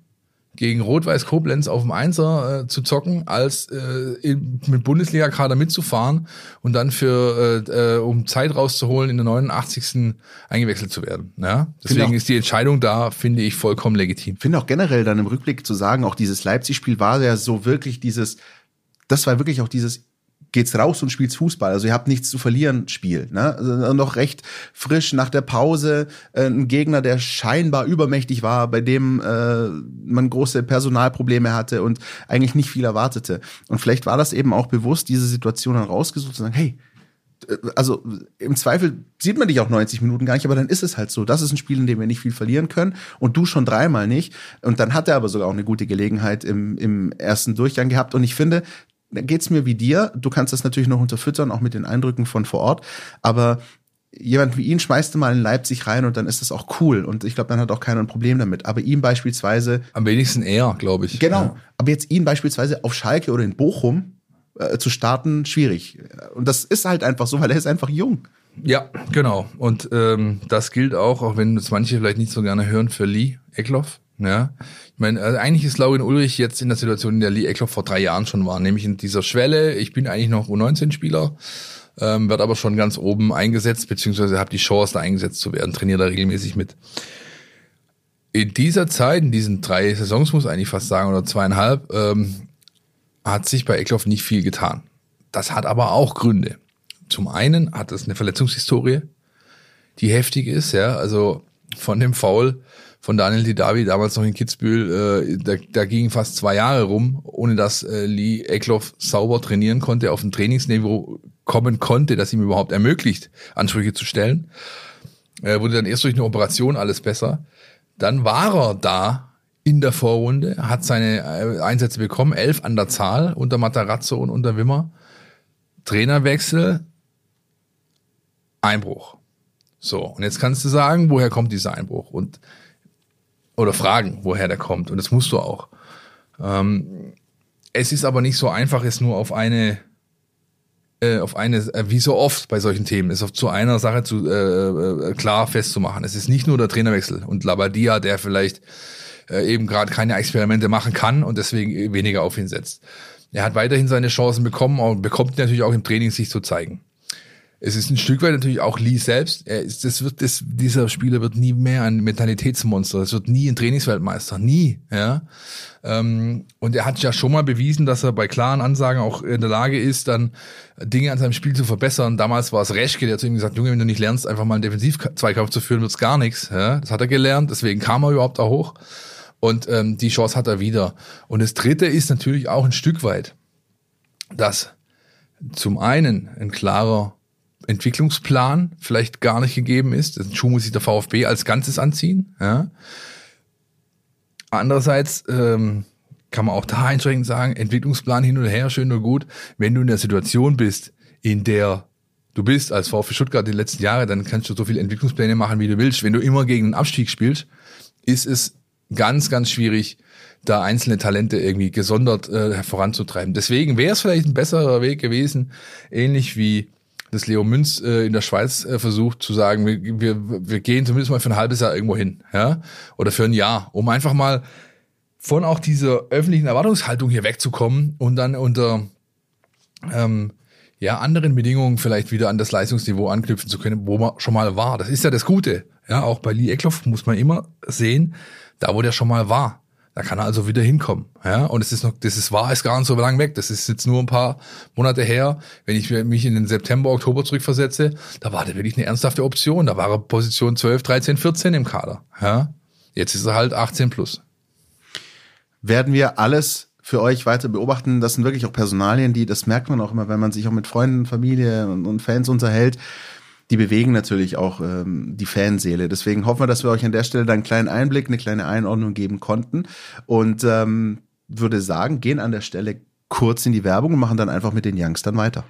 gegen Rot-Weiß Koblenz auf dem Einser äh, zu zocken, als äh, in, mit Bundesliga-Kader mitzufahren und dann für äh, äh, um Zeit rauszuholen, in der 89. eingewechselt zu werden. Ja? Deswegen ist die Entscheidung da, finde ich, vollkommen legitim. Finde auch generell dann im Rückblick zu sagen, auch dieses Leipzig-Spiel war ja so wirklich dieses, das war wirklich auch dieses geht's raus und spielt's Fußball. Also ihr habt nichts zu verlieren, Spiel. Ne? Also noch recht frisch nach der Pause. Äh, ein Gegner, der scheinbar übermächtig war, bei dem äh, man große Personalprobleme hatte und eigentlich nicht viel erwartete. Und vielleicht war das eben auch bewusst, diese Situation dann rausgesucht zu sagen, hey, äh, also im Zweifel sieht man dich auch 90 Minuten gar nicht, aber dann ist es halt so. Das ist ein Spiel, in dem wir nicht viel verlieren können und du schon dreimal nicht. Und dann hat er aber sogar auch eine gute Gelegenheit im, im ersten Durchgang gehabt. Und ich finde, da geht's mir wie dir. Du kannst das natürlich noch unterfüttern, auch mit den Eindrücken von vor Ort. Aber jemand wie ihn schmeißt du mal in Leipzig rein und dann ist das auch cool. Und ich glaube, dann hat auch keiner ein Problem damit. Aber ihm beispielsweise. Am wenigsten er, glaube ich. Genau. Ja. Aber jetzt ihn beispielsweise auf Schalke oder in Bochum äh, zu starten, schwierig. Und das ist halt einfach so, weil er ist einfach jung. Ja, genau. Und ähm, das gilt auch, auch wenn es manche vielleicht nicht so gerne hören, für Lee Eckloff. Ja, ich meine, also eigentlich ist Laurin Ulrich jetzt in der Situation, in der Lee Eckloff vor drei Jahren schon war, nämlich in dieser Schwelle. Ich bin eigentlich noch U19-Spieler, ähm, wird aber schon ganz oben eingesetzt, beziehungsweise habe die Chance, da eingesetzt zu werden, trainiere da regelmäßig mit. In dieser Zeit, in diesen drei Saisons, muss ich eigentlich fast sagen, oder zweieinhalb, ähm, hat sich bei Eckloff nicht viel getan. Das hat aber auch Gründe. Zum einen hat es eine Verletzungshistorie, die heftig ist, ja, also von dem Foul von Daniel Didavi damals noch in Kitzbühel, äh, da, da gingen fast zwei Jahre rum, ohne dass äh, Lee Eckloff sauber trainieren konnte, auf ein Trainingsniveau kommen konnte, das ihm überhaupt ermöglicht, Ansprüche zu stellen. Äh, wurde dann erst durch eine Operation alles besser. Dann war er da in der Vorrunde, hat seine äh, Einsätze bekommen, elf an der Zahl unter Matarazzo und unter Wimmer. Trainerwechsel, Einbruch. So, und jetzt kannst du sagen, woher kommt dieser Einbruch? Und oder fragen, woher der kommt. Und das musst du auch. Ähm, es ist aber nicht so einfach, es nur auf eine äh, auf eine, äh, wie so oft bei solchen Themen, ist auf zu einer Sache zu äh, äh, klar festzumachen. Es ist nicht nur der Trainerwechsel und Labadia, der vielleicht äh, eben gerade keine Experimente machen kann und deswegen weniger auf ihn setzt. Er hat weiterhin seine Chancen bekommen und bekommt natürlich auch im Training sich zu zeigen. Es ist ein Stück weit natürlich auch Lee selbst. Er ist, das wird, das, dieser Spieler wird nie mehr ein Mentalitätsmonster. Es wird nie ein Trainingsweltmeister. Nie, ja. Ähm, und er hat ja schon mal bewiesen, dass er bei klaren Ansagen auch in der Lage ist, dann Dinge an seinem Spiel zu verbessern. Damals war es Reschke, der zu ihm gesagt, Junge, wenn du nicht lernst, einfach mal einen Defensiv-Zweikampf zu führen, wird's gar nichts. Ja? Das hat er gelernt, deswegen kam er überhaupt da hoch. Und ähm, die Chance hat er wieder. Und das Dritte ist natürlich auch ein Stück weit, dass zum einen ein klarer Entwicklungsplan vielleicht gar nicht gegeben ist. Den Schuh muss sich der VfB als Ganzes anziehen. Ja. Andererseits ähm, kann man auch da einschränkend sagen, Entwicklungsplan hin und her, schön und gut. Wenn du in der Situation bist, in der du bist als VfB Stuttgart die letzten Jahre, dann kannst du so viele Entwicklungspläne machen, wie du willst. Wenn du immer gegen einen Abstieg spielst, ist es ganz, ganz schwierig, da einzelne Talente irgendwie gesondert äh, voranzutreiben. Deswegen wäre es vielleicht ein besserer Weg gewesen, ähnlich wie das Leo Münz äh, in der Schweiz äh, versucht zu sagen, wir, wir, wir gehen zumindest mal für ein halbes Jahr irgendwo hin, ja, oder für ein Jahr, um einfach mal von auch dieser öffentlichen Erwartungshaltung hier wegzukommen und dann unter ähm, ja anderen Bedingungen vielleicht wieder an das Leistungsniveau anknüpfen zu können, wo man schon mal war. Das ist ja das Gute. Ja, auch bei Lee Eckloff muss man immer sehen, da wo der schon mal war. Da kann er also wieder hinkommen. Ja, und es ist noch, das ist wahr, ist gar nicht so lang weg. Das ist jetzt nur ein paar Monate her. Wenn ich mich in den September, Oktober zurückversetze, da war der wirklich eine ernsthafte Option. Da war er Position 12, 13, 14 im Kader. Ja, jetzt ist er halt 18 plus. Werden wir alles für euch weiter beobachten. Das sind wirklich auch Personalien, die, das merkt man auch immer, wenn man sich auch mit Freunden, Familie und, und Fans unterhält die bewegen natürlich auch ähm, die Fanseele. Deswegen hoffen wir, dass wir euch an der Stelle da einen kleinen Einblick, eine kleine Einordnung geben konnten. Und ähm, würde sagen, gehen an der Stelle kurz in die Werbung und machen dann einfach mit den Youngstern weiter.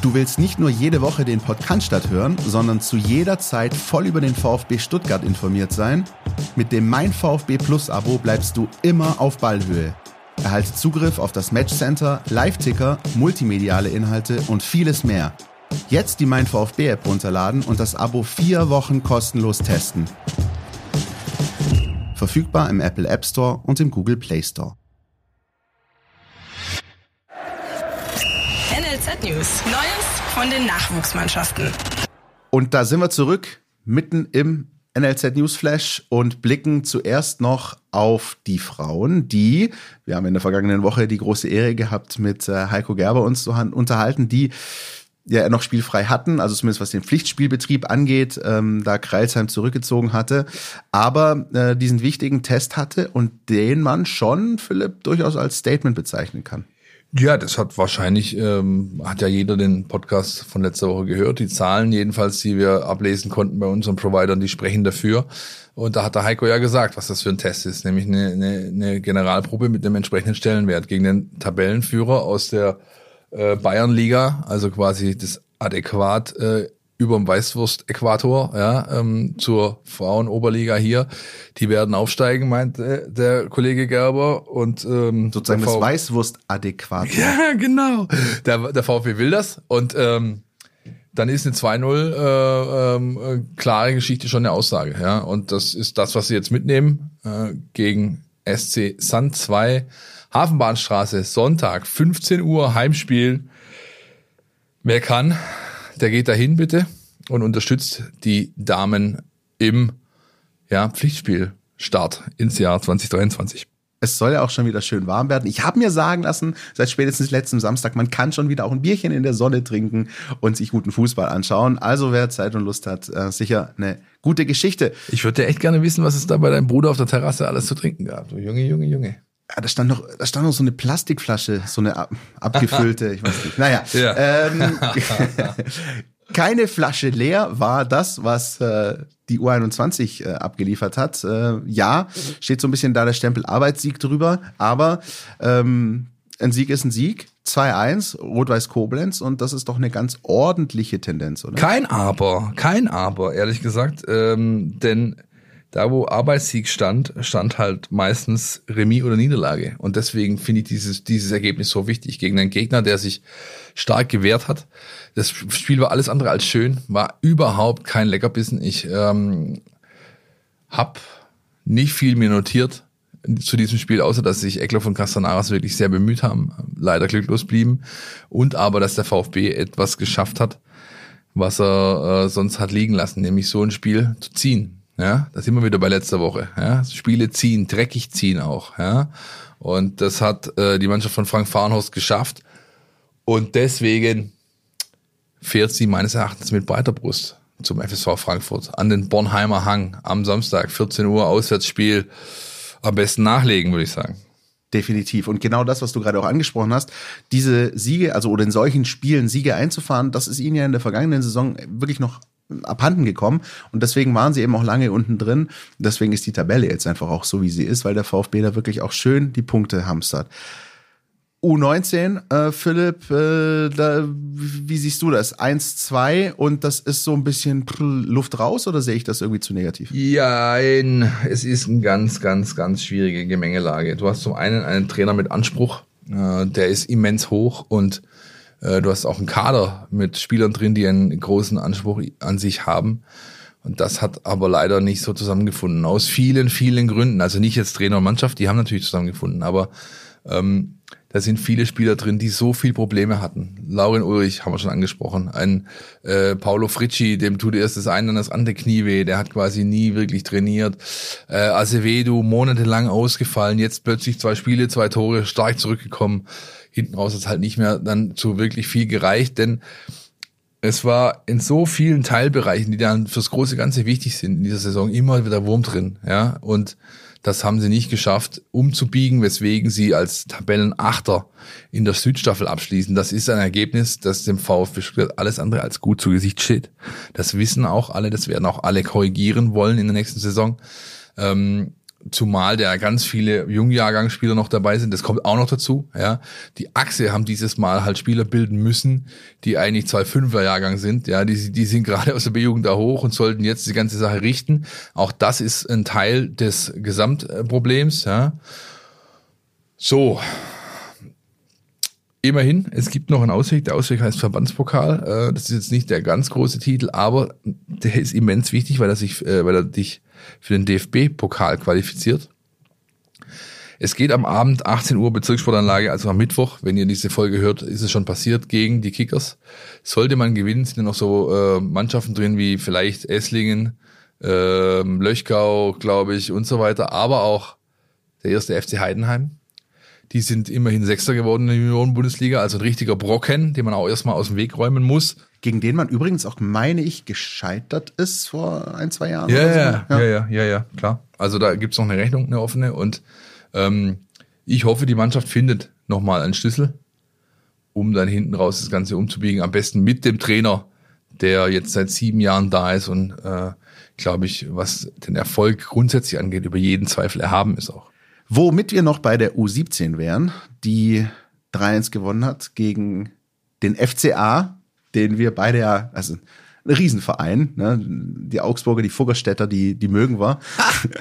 Du willst nicht nur jede Woche den Podcast hören, sondern zu jeder Zeit voll über den VfB Stuttgart informiert sein? Mit dem Mein VfB Plus Abo bleibst du immer auf Ballhöhe. Erhalte Zugriff auf das Matchcenter, Live-Ticker, multimediale Inhalte und vieles mehr. Jetzt die Mein VfB App runterladen und das Abo vier Wochen kostenlos testen. Verfügbar im Apple App Store und im Google Play Store. NLZ News. Neues von den Nachwuchsmannschaften. Und da sind wir zurück, mitten im NLZ Newsflash und blicken zuerst noch auf die Frauen, die, wir haben in der vergangenen Woche die große Ehre gehabt, mit äh, Heiko Gerber uns zu unterhalten, die ja noch spielfrei hatten, also zumindest was den Pflichtspielbetrieb angeht, ähm, da Kreilsheim zurückgezogen hatte, aber äh, diesen wichtigen Test hatte und den man schon, Philipp, durchaus als Statement bezeichnen kann. Ja, das hat wahrscheinlich, ähm, hat ja jeder den Podcast von letzter Woche gehört. Die Zahlen jedenfalls, die wir ablesen konnten bei unseren Providern, die sprechen dafür. Und da hat der Heiko ja gesagt, was das für ein Test ist, nämlich eine, eine, eine Generalprobe mit dem entsprechenden Stellenwert gegen den Tabellenführer aus der äh, Bayernliga, also quasi das adäquat äh, überm Weißwurst-Äquator, ja, ähm, zur Frauen-Oberliga hier. Die werden aufsteigen, meint äh, der Kollege Gerber. Und ähm, sozusagen das Weißwurst-Adäquator. Ja, *laughs* genau. Der, der VfB will das. Und ähm, dann ist eine 2-0 äh, ähm, klare Geschichte schon eine Aussage. Ja, und das ist das, was sie jetzt mitnehmen äh, gegen SC Sand 2. Hafenbahnstraße, Sonntag, 15 Uhr, Heimspiel. Wer kann, der geht dahin bitte und unterstützt die Damen im ja, Pflichtspielstart ins Jahr 2023. Es soll ja auch schon wieder schön warm werden. Ich habe mir sagen lassen, seit spätestens letztem Samstag, man kann schon wieder auch ein Bierchen in der Sonne trinken und sich guten Fußball anschauen. Also wer Zeit und Lust hat, äh, sicher eine gute Geschichte. Ich würde echt gerne wissen, was es da bei deinem Bruder auf der Terrasse alles zu trinken gab. Junge, Junge, Junge. Ja, da stand noch, da stand noch so eine Plastikflasche, so eine ab, abgefüllte, ich weiß nicht. Naja, ja. ähm, *laughs* keine Flasche leer war das, was äh, die U21 äh, abgeliefert hat. Äh, ja, steht so ein bisschen da der Stempel Arbeitssieg drüber, aber ähm, ein Sieg ist ein Sieg. 2-1, Rot-Weiß Koblenz und das ist doch eine ganz ordentliche Tendenz, oder? Kein Aber, kein Aber, ehrlich gesagt. Ähm, denn da wo Arbeitssieg stand, stand halt meistens Remis oder Niederlage. Und deswegen finde ich dieses, dieses Ergebnis so wichtig gegen einen Gegner, der sich stark gewehrt hat. Das Spiel war alles andere als schön, war überhaupt kein Leckerbissen. Ich ähm, habe nicht viel mir notiert zu diesem Spiel, außer dass sich Eckler von Castanaras wirklich sehr bemüht haben, leider glücklos blieben und aber, dass der VfB etwas geschafft hat, was er äh, sonst hat liegen lassen, nämlich so ein Spiel zu ziehen ja, da sind wir wieder bei letzter Woche. Ja, Spiele ziehen, dreckig ziehen auch. Ja, und das hat äh, die Mannschaft von Frank Fahrenhorst geschafft. Und deswegen fährt sie meines Erachtens mit breiter Brust zum FSV Frankfurt an den Bornheimer Hang am Samstag, 14 Uhr Auswärtsspiel. Am besten nachlegen, würde ich sagen. Definitiv. Und genau das, was du gerade auch angesprochen hast, diese Siege, also oder in solchen Spielen Siege einzufahren, das ist ihnen ja in der vergangenen Saison wirklich noch abhanden gekommen und deswegen waren sie eben auch lange unten drin. Deswegen ist die Tabelle jetzt einfach auch so, wie sie ist, weil der VfB da wirklich auch schön die Punkte hamstert. U19, äh, Philipp, äh, da, wie siehst du das? 1-2 und das ist so ein bisschen Luft raus oder sehe ich das irgendwie zu negativ? Ja, es ist eine ganz, ganz, ganz schwierige Gemengelage. Du hast zum einen einen Trainer mit Anspruch, äh, der ist immens hoch und du hast auch einen Kader mit Spielern drin, die einen großen Anspruch an sich haben. Und das hat aber leider nicht so zusammengefunden. Aus vielen, vielen Gründen. Also nicht jetzt Trainer und Mannschaft, die haben natürlich zusammengefunden, aber ähm, da sind viele Spieler drin, die so viel Probleme hatten. Laurin Ulrich haben wir schon angesprochen. Ein äh, Paolo Fricci, dem tut erst das eine, dann das andere Knie weh. Der hat quasi nie wirklich trainiert. Äh, Acevedo monatelang ausgefallen. Jetzt plötzlich zwei Spiele, zwei Tore, stark zurückgekommen hinten raus hat es halt nicht mehr dann zu wirklich viel gereicht, denn es war in so vielen Teilbereichen, die dann fürs große Ganze wichtig sind in dieser Saison, immer wieder Wurm drin, ja, und das haben sie nicht geschafft, umzubiegen, weswegen sie als Tabellenachter in der Südstaffel abschließen. Das ist ein Ergebnis, das dem VfB Stuttgart alles andere als gut zu Gesicht steht. Das wissen auch alle, das werden auch alle korrigieren wollen in der nächsten Saison. Ähm, zumal da ganz viele Jungjahrgangsspieler noch dabei sind. Das kommt auch noch dazu. Ja, die Achse haben dieses Mal halt Spieler bilden müssen, die eigentlich zwei Fünferjahrgang sind. Ja, die die sind gerade aus der B-Jugend da hoch und sollten jetzt die ganze Sache richten. Auch das ist ein Teil des Gesamtproblems. Ja, so. Immerhin, es gibt noch einen Ausweg. Der Ausweg heißt Verbandspokal. Äh, das ist jetzt nicht der ganz große Titel, aber der ist immens wichtig, weil er sich, äh, weil er dich für den DFB-Pokal qualifiziert. Es geht am Abend 18 Uhr Bezirkssportanlage, also am Mittwoch. Wenn ihr diese Folge hört, ist es schon passiert gegen die Kickers. Sollte man gewinnen, sind ja noch so äh, Mannschaften drin wie vielleicht Esslingen, ähm, Löchgau, glaube ich, und so weiter, aber auch der erste FC Heidenheim. Die sind immerhin Sechster geworden in der Junioren-Bundesliga, also ein richtiger Brocken, den man auch erstmal aus dem Weg räumen muss. Gegen den man übrigens auch, meine ich, gescheitert ist vor ein, zwei Jahren. Ja, oder so. ja, ja, ja, ja, ja, klar. Also da gibt's noch eine Rechnung, eine offene. Und ähm, ich hoffe, die Mannschaft findet nochmal einen Schlüssel, um dann hinten raus das Ganze umzubiegen. Am besten mit dem Trainer, der jetzt seit sieben Jahren da ist und, äh, glaube ich, was den Erfolg grundsätzlich angeht, über jeden Zweifel erhaben ist auch. Womit wir noch bei der U17 wären, die 3-1 gewonnen hat gegen den FCA, den wir beide ja, also ein Riesenverein, ne? die Augsburger, die Fuggerstädter, die, die mögen wir.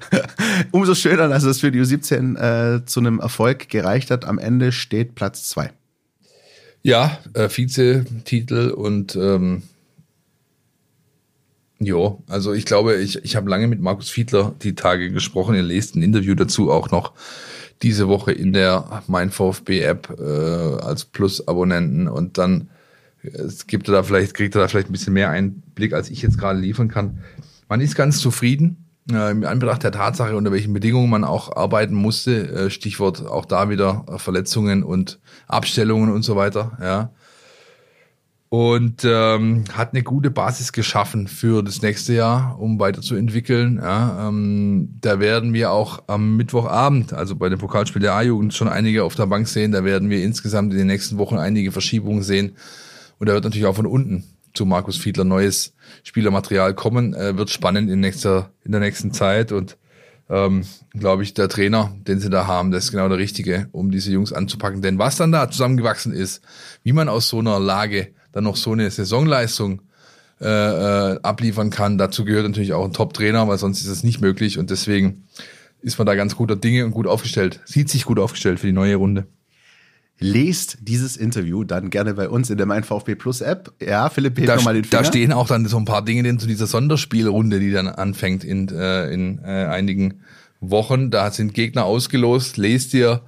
*laughs* Umso schöner, dass es für die U17 äh, zu einem Erfolg gereicht hat. Am Ende steht Platz zwei. Ja, äh, Vize-Titel und ähm, jo, also ich glaube, ich, ich habe lange mit Markus Fiedler die Tage gesprochen. Ihr lest ein Interview dazu auch noch diese Woche in der Mein VfB-App äh, als Plus-Abonnenten und dann es gibt da vielleicht, kriegt er da vielleicht ein bisschen mehr Einblick, als ich jetzt gerade liefern kann. Man ist ganz zufrieden, äh, im Anbetracht der Tatsache, unter welchen Bedingungen man auch arbeiten musste. Äh, Stichwort auch da wieder Verletzungen und Abstellungen und so weiter, ja und ähm, hat eine gute Basis geschaffen für das nächste Jahr, um weiterzuentwickeln. Ja, ähm, da werden wir auch am Mittwochabend, also bei dem Pokalspiel der A-Jugend, schon einige auf der Bank sehen. Da werden wir insgesamt in den nächsten Wochen einige Verschiebungen sehen. Und da wird natürlich auch von unten zu Markus Fiedler neues Spielermaterial kommen. Äh, wird spannend in, nächster, in der nächsten Zeit und ähm, glaube ich, der Trainer, den sie da haben, das ist genau der Richtige, um diese Jungs anzupacken. Denn was dann da zusammengewachsen ist, wie man aus so einer Lage dann noch so eine Saisonleistung äh, äh, abliefern kann. Dazu gehört natürlich auch ein Top-Trainer, weil sonst ist es nicht möglich. Und deswegen ist man da ganz guter Dinge und gut aufgestellt. Sieht sich gut aufgestellt für die neue Runde. Lest dieses Interview dann gerne bei uns in der Mein VfB Plus App. Ja, Philipp, hebt nochmal den Finger. da stehen auch dann so ein paar Dinge drin zu dieser Sonderspielrunde, die dann anfängt in, äh, in äh, einigen Wochen. Da sind Gegner ausgelost. Lest ihr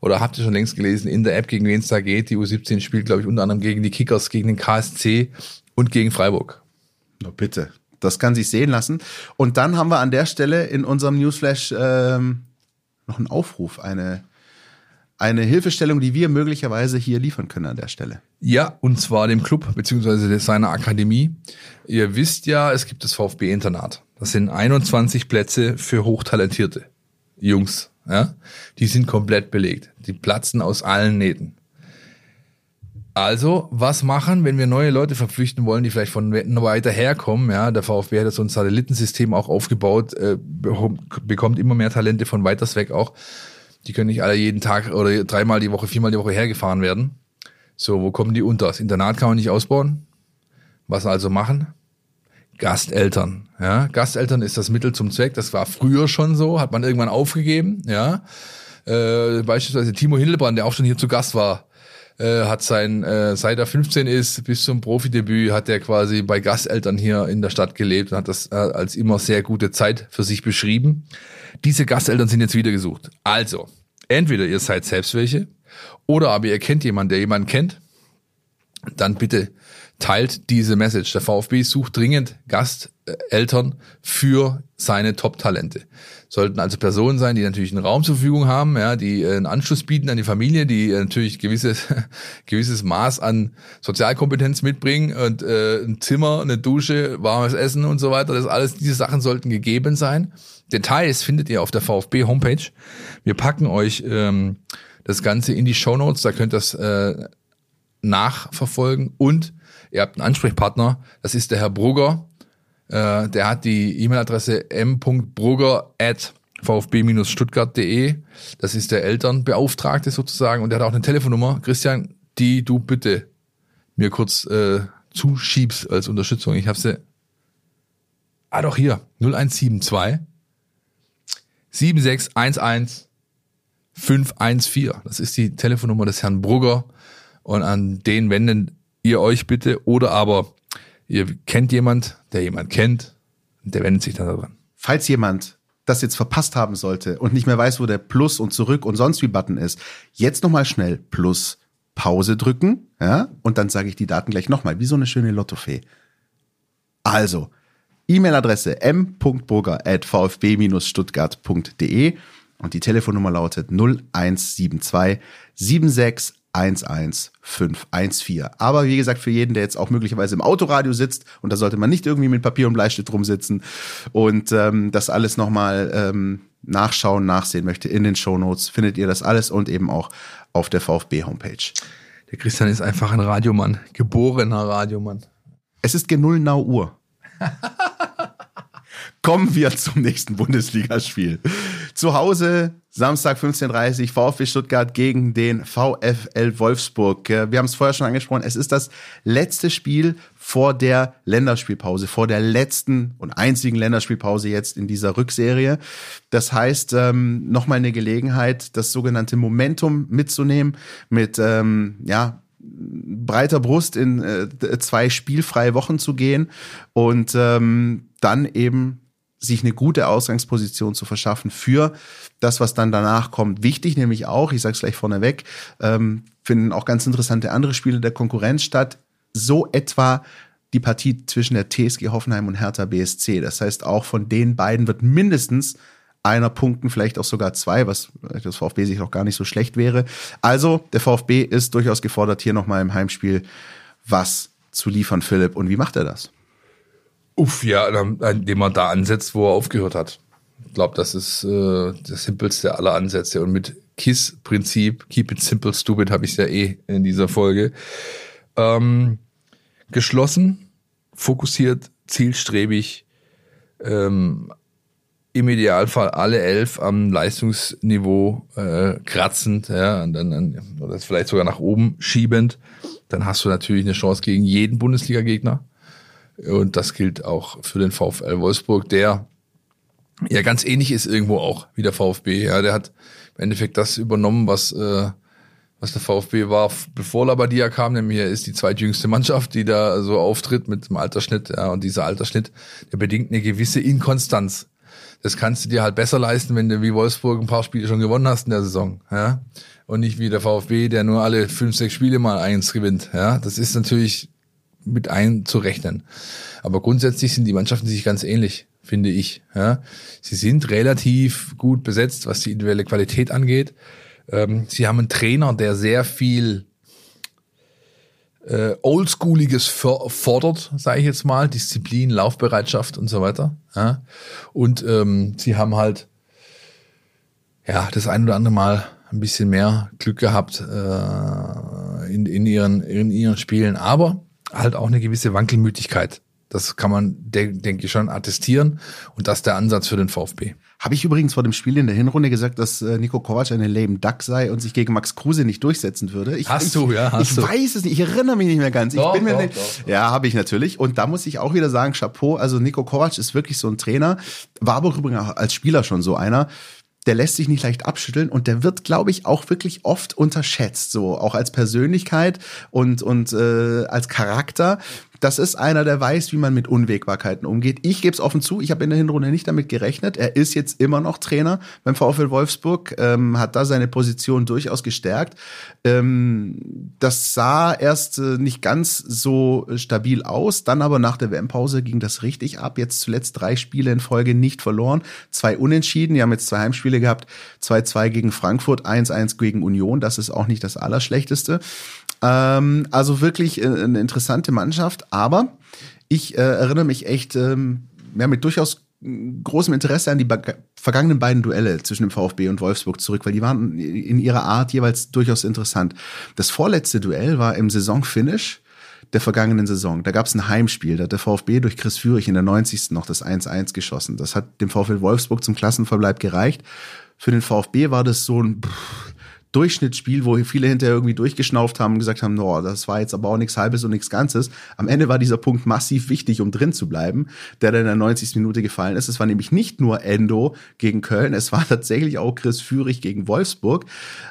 oder habt ihr schon längst gelesen in der App, gegen wen es da geht. Die U17 spielt, glaube ich, unter anderem gegen die Kickers, gegen den KSC und gegen Freiburg. Na bitte. Das kann sich sehen lassen. Und dann haben wir an der Stelle in unserem Newsflash ähm, noch einen Aufruf, eine, eine Hilfestellung, die wir möglicherweise hier liefern können an der Stelle. Ja, und zwar dem Club beziehungsweise seiner Akademie. Ihr wisst ja, es gibt das VfB-Internat. Das sind 21 Plätze für hochtalentierte Jungs. Ja? Die sind komplett belegt. Die platzen aus allen Nähten. Also, was machen, wenn wir neue Leute verpflichten wollen, die vielleicht von weiter herkommen? Ja, der VfB hat so ein Satellitensystem auch aufgebaut, äh, bekommt immer mehr Talente von weiters weg auch. Die können nicht alle jeden Tag oder dreimal die Woche, viermal die Woche hergefahren werden. So, wo kommen die unter? Das Internat kann man nicht ausbauen. Was also machen? Gasteltern. Ja, Gasteltern ist das Mittel zum Zweck. Das war früher schon so, hat man irgendwann aufgegeben. Ja, äh, beispielsweise Timo Hildebrand, der auch schon hier zu Gast war, äh, hat sein, äh, seit er 15 ist bis zum Profidebüt, hat er quasi bei Gasteltern hier in der Stadt gelebt und hat das äh, als immer sehr gute Zeit für sich beschrieben. Diese Gasteltern sind jetzt wieder gesucht. Also, entweder ihr seid selbst welche, oder aber ihr kennt jemanden, der jemanden kennt, dann bitte teilt diese Message. Der VfB sucht dringend Gasteltern für seine Top-Talente. Sollten also Personen sein, die natürlich einen Raum zur Verfügung haben, ja, die äh, einen Anschluss bieten an die Familie, die äh, natürlich gewisses, *laughs* gewisses Maß an Sozialkompetenz mitbringen und äh, ein Zimmer, eine Dusche, warmes Essen und so weiter. Das alles, diese Sachen sollten gegeben sein. Details findet ihr auf der VfB Homepage. Wir packen euch ähm, das Ganze in die Show Notes, da könnt ihr das äh, nachverfolgen und ihr habt einen Ansprechpartner, das ist der Herr Brugger. Äh, der hat die E-Mail-Adresse m.brugger at vfb-stuttgart.de. Das ist der Elternbeauftragte sozusagen und der hat auch eine Telefonnummer. Christian, die du bitte mir kurz äh, zuschiebst als Unterstützung. Ich habe sie. Ah, doch hier. 0172 7611 514. Das ist die Telefonnummer des Herrn Brugger. Und an den wenden ihr euch bitte oder aber ihr kennt jemand, der jemand kennt, der wendet sich dann daran. Falls jemand das jetzt verpasst haben sollte und nicht mehr weiß, wo der Plus und zurück und sonst wie Button ist, jetzt nochmal schnell Plus Pause drücken, ja, und dann sage ich die Daten gleich nochmal, wie so eine schöne Lottofee. Also, E-Mail-Adresse m.burger.vfb-stuttgart.de und die Telefonnummer lautet 0172 76 11514. Aber wie gesagt, für jeden, der jetzt auch möglicherweise im Autoradio sitzt, und da sollte man nicht irgendwie mit Papier und Bleistift rumsitzen und ähm, das alles nochmal ähm, nachschauen, nachsehen möchte in den Shownotes, findet ihr das alles und eben auch auf der VfB-Homepage. Der Christian ist einfach ein Radiomann, geborener Radiomann. Es ist genau Uhr. *laughs* Kommen wir zum nächsten Bundesligaspiel. Zu Hause Samstag 15.30 VfB Stuttgart gegen den VfL Wolfsburg. Wir haben es vorher schon angesprochen. Es ist das letzte Spiel vor der Länderspielpause, vor der letzten und einzigen Länderspielpause jetzt in dieser Rückserie. Das heißt, ähm, nochmal eine Gelegenheit, das sogenannte Momentum mitzunehmen, mit, ähm, ja, breiter Brust in äh, zwei spielfreie Wochen zu gehen und ähm, dann eben sich eine gute Ausgangsposition zu verschaffen für das, was dann danach kommt. Wichtig nämlich auch, ich sage es gleich vorneweg, ähm, finden auch ganz interessante andere Spiele der Konkurrenz statt. So etwa die Partie zwischen der TSG Hoffenheim und Hertha BSC. Das heißt, auch von den beiden wird mindestens einer punkten, vielleicht auch sogar zwei, was das VfB sich noch gar nicht so schlecht wäre. Also der VfB ist durchaus gefordert, hier nochmal im Heimspiel was zu liefern, Philipp. Und wie macht er das? Uff, ja, indem man da ansetzt, wo er aufgehört hat. Ich glaube, das ist äh, das simpelste aller Ansätze. Und mit KISS-Prinzip, Keep it simple, stupid, habe ich ja eh in dieser Folge. Ähm, geschlossen, fokussiert, zielstrebig, ähm, im Idealfall alle elf am Leistungsniveau äh, kratzend, ja, und dann, dann oder vielleicht sogar nach oben schiebend, dann hast du natürlich eine Chance gegen jeden Bundesliga-Gegner. Und das gilt auch für den VfL Wolfsburg, der ja ganz ähnlich ist irgendwo auch wie der VfB. Ja, der hat im Endeffekt das übernommen, was, äh, was der VfB war, bevor Labadia kam, nämlich er ist die zweitjüngste Mannschaft, die da so auftritt mit dem Altersschnitt. Ja, und dieser Altersschnitt, der bedingt eine gewisse Inkonstanz. Das kannst du dir halt besser leisten, wenn du wie Wolfsburg ein paar Spiele schon gewonnen hast in der Saison. Ja? Und nicht wie der VfB, der nur alle fünf, sechs Spiele mal eins gewinnt. Ja? Das ist natürlich mit einzurechnen. Aber grundsätzlich sind die Mannschaften sich ganz ähnlich, finde ich. Ja. Sie sind relativ gut besetzt, was die individuelle Qualität angeht. Ähm, sie haben einen Trainer, der sehr viel äh, Oldschooliges fordert, sage ich jetzt mal, Disziplin, Laufbereitschaft und so weiter. Ja. Und ähm, sie haben halt ja das ein oder andere Mal ein bisschen mehr Glück gehabt äh, in, in, ihren, in ihren Spielen. Aber halt auch eine gewisse Wankelmütigkeit. Das kann man, denke ich, schon attestieren. Und das ist der Ansatz für den VfB. Habe ich übrigens vor dem Spiel in der Hinrunde gesagt, dass äh, Nico Kovac eine lame Duck sei und sich gegen Max Kruse nicht durchsetzen würde? Ich, hast du, ja, hast ich du. Ich weiß es nicht, ich erinnere mich nicht mehr ganz. Doch, ich bin mir doch, nicht, doch, Ja, habe ich natürlich. Und da muss ich auch wieder sagen, Chapeau. Also Nico Kovac ist wirklich so ein Trainer, war aber übrigens auch als Spieler schon so einer der lässt sich nicht leicht abschütteln und der wird, glaube ich, auch wirklich oft unterschätzt, so auch als Persönlichkeit und und äh, als Charakter das ist einer, der weiß, wie man mit Unwägbarkeiten umgeht. Ich gebe es offen zu, ich habe in der Hinrunde nicht damit gerechnet. Er ist jetzt immer noch Trainer beim VfL Wolfsburg, ähm, hat da seine Position durchaus gestärkt. Ähm, das sah erst äh, nicht ganz so stabil aus, dann aber nach der WM-Pause ging das richtig ab. Jetzt zuletzt drei Spiele in Folge nicht verloren, zwei Unentschieden. Die haben jetzt zwei Heimspiele gehabt, 2-2 gegen Frankfurt, 1-1 gegen Union. Das ist auch nicht das Allerschlechteste. Ähm, also wirklich äh, eine interessante Mannschaft, aber ich äh, erinnere mich echt ähm, ja, mit durchaus großem Interesse an die vergangenen beiden Duelle zwischen dem VfB und Wolfsburg zurück, weil die waren in ihrer Art jeweils durchaus interessant. Das vorletzte Duell war im Saisonfinish der vergangenen Saison. Da gab es ein Heimspiel, da hat der VfB durch Chris Führig in der 90. noch das 1-1 geschossen. Das hat dem VfL Wolfsburg zum Klassenverbleib gereicht. Für den VfB war das so ein pff, Durchschnittsspiel, wo viele hinterher irgendwie durchgeschnauft haben und gesagt haben, no, das war jetzt aber auch nichts Halbes und nichts Ganzes. Am Ende war dieser Punkt massiv wichtig, um drin zu bleiben, der dann in der 90. Minute gefallen ist. Es war nämlich nicht nur Endo gegen Köln, es war tatsächlich auch Chris Führig gegen Wolfsburg.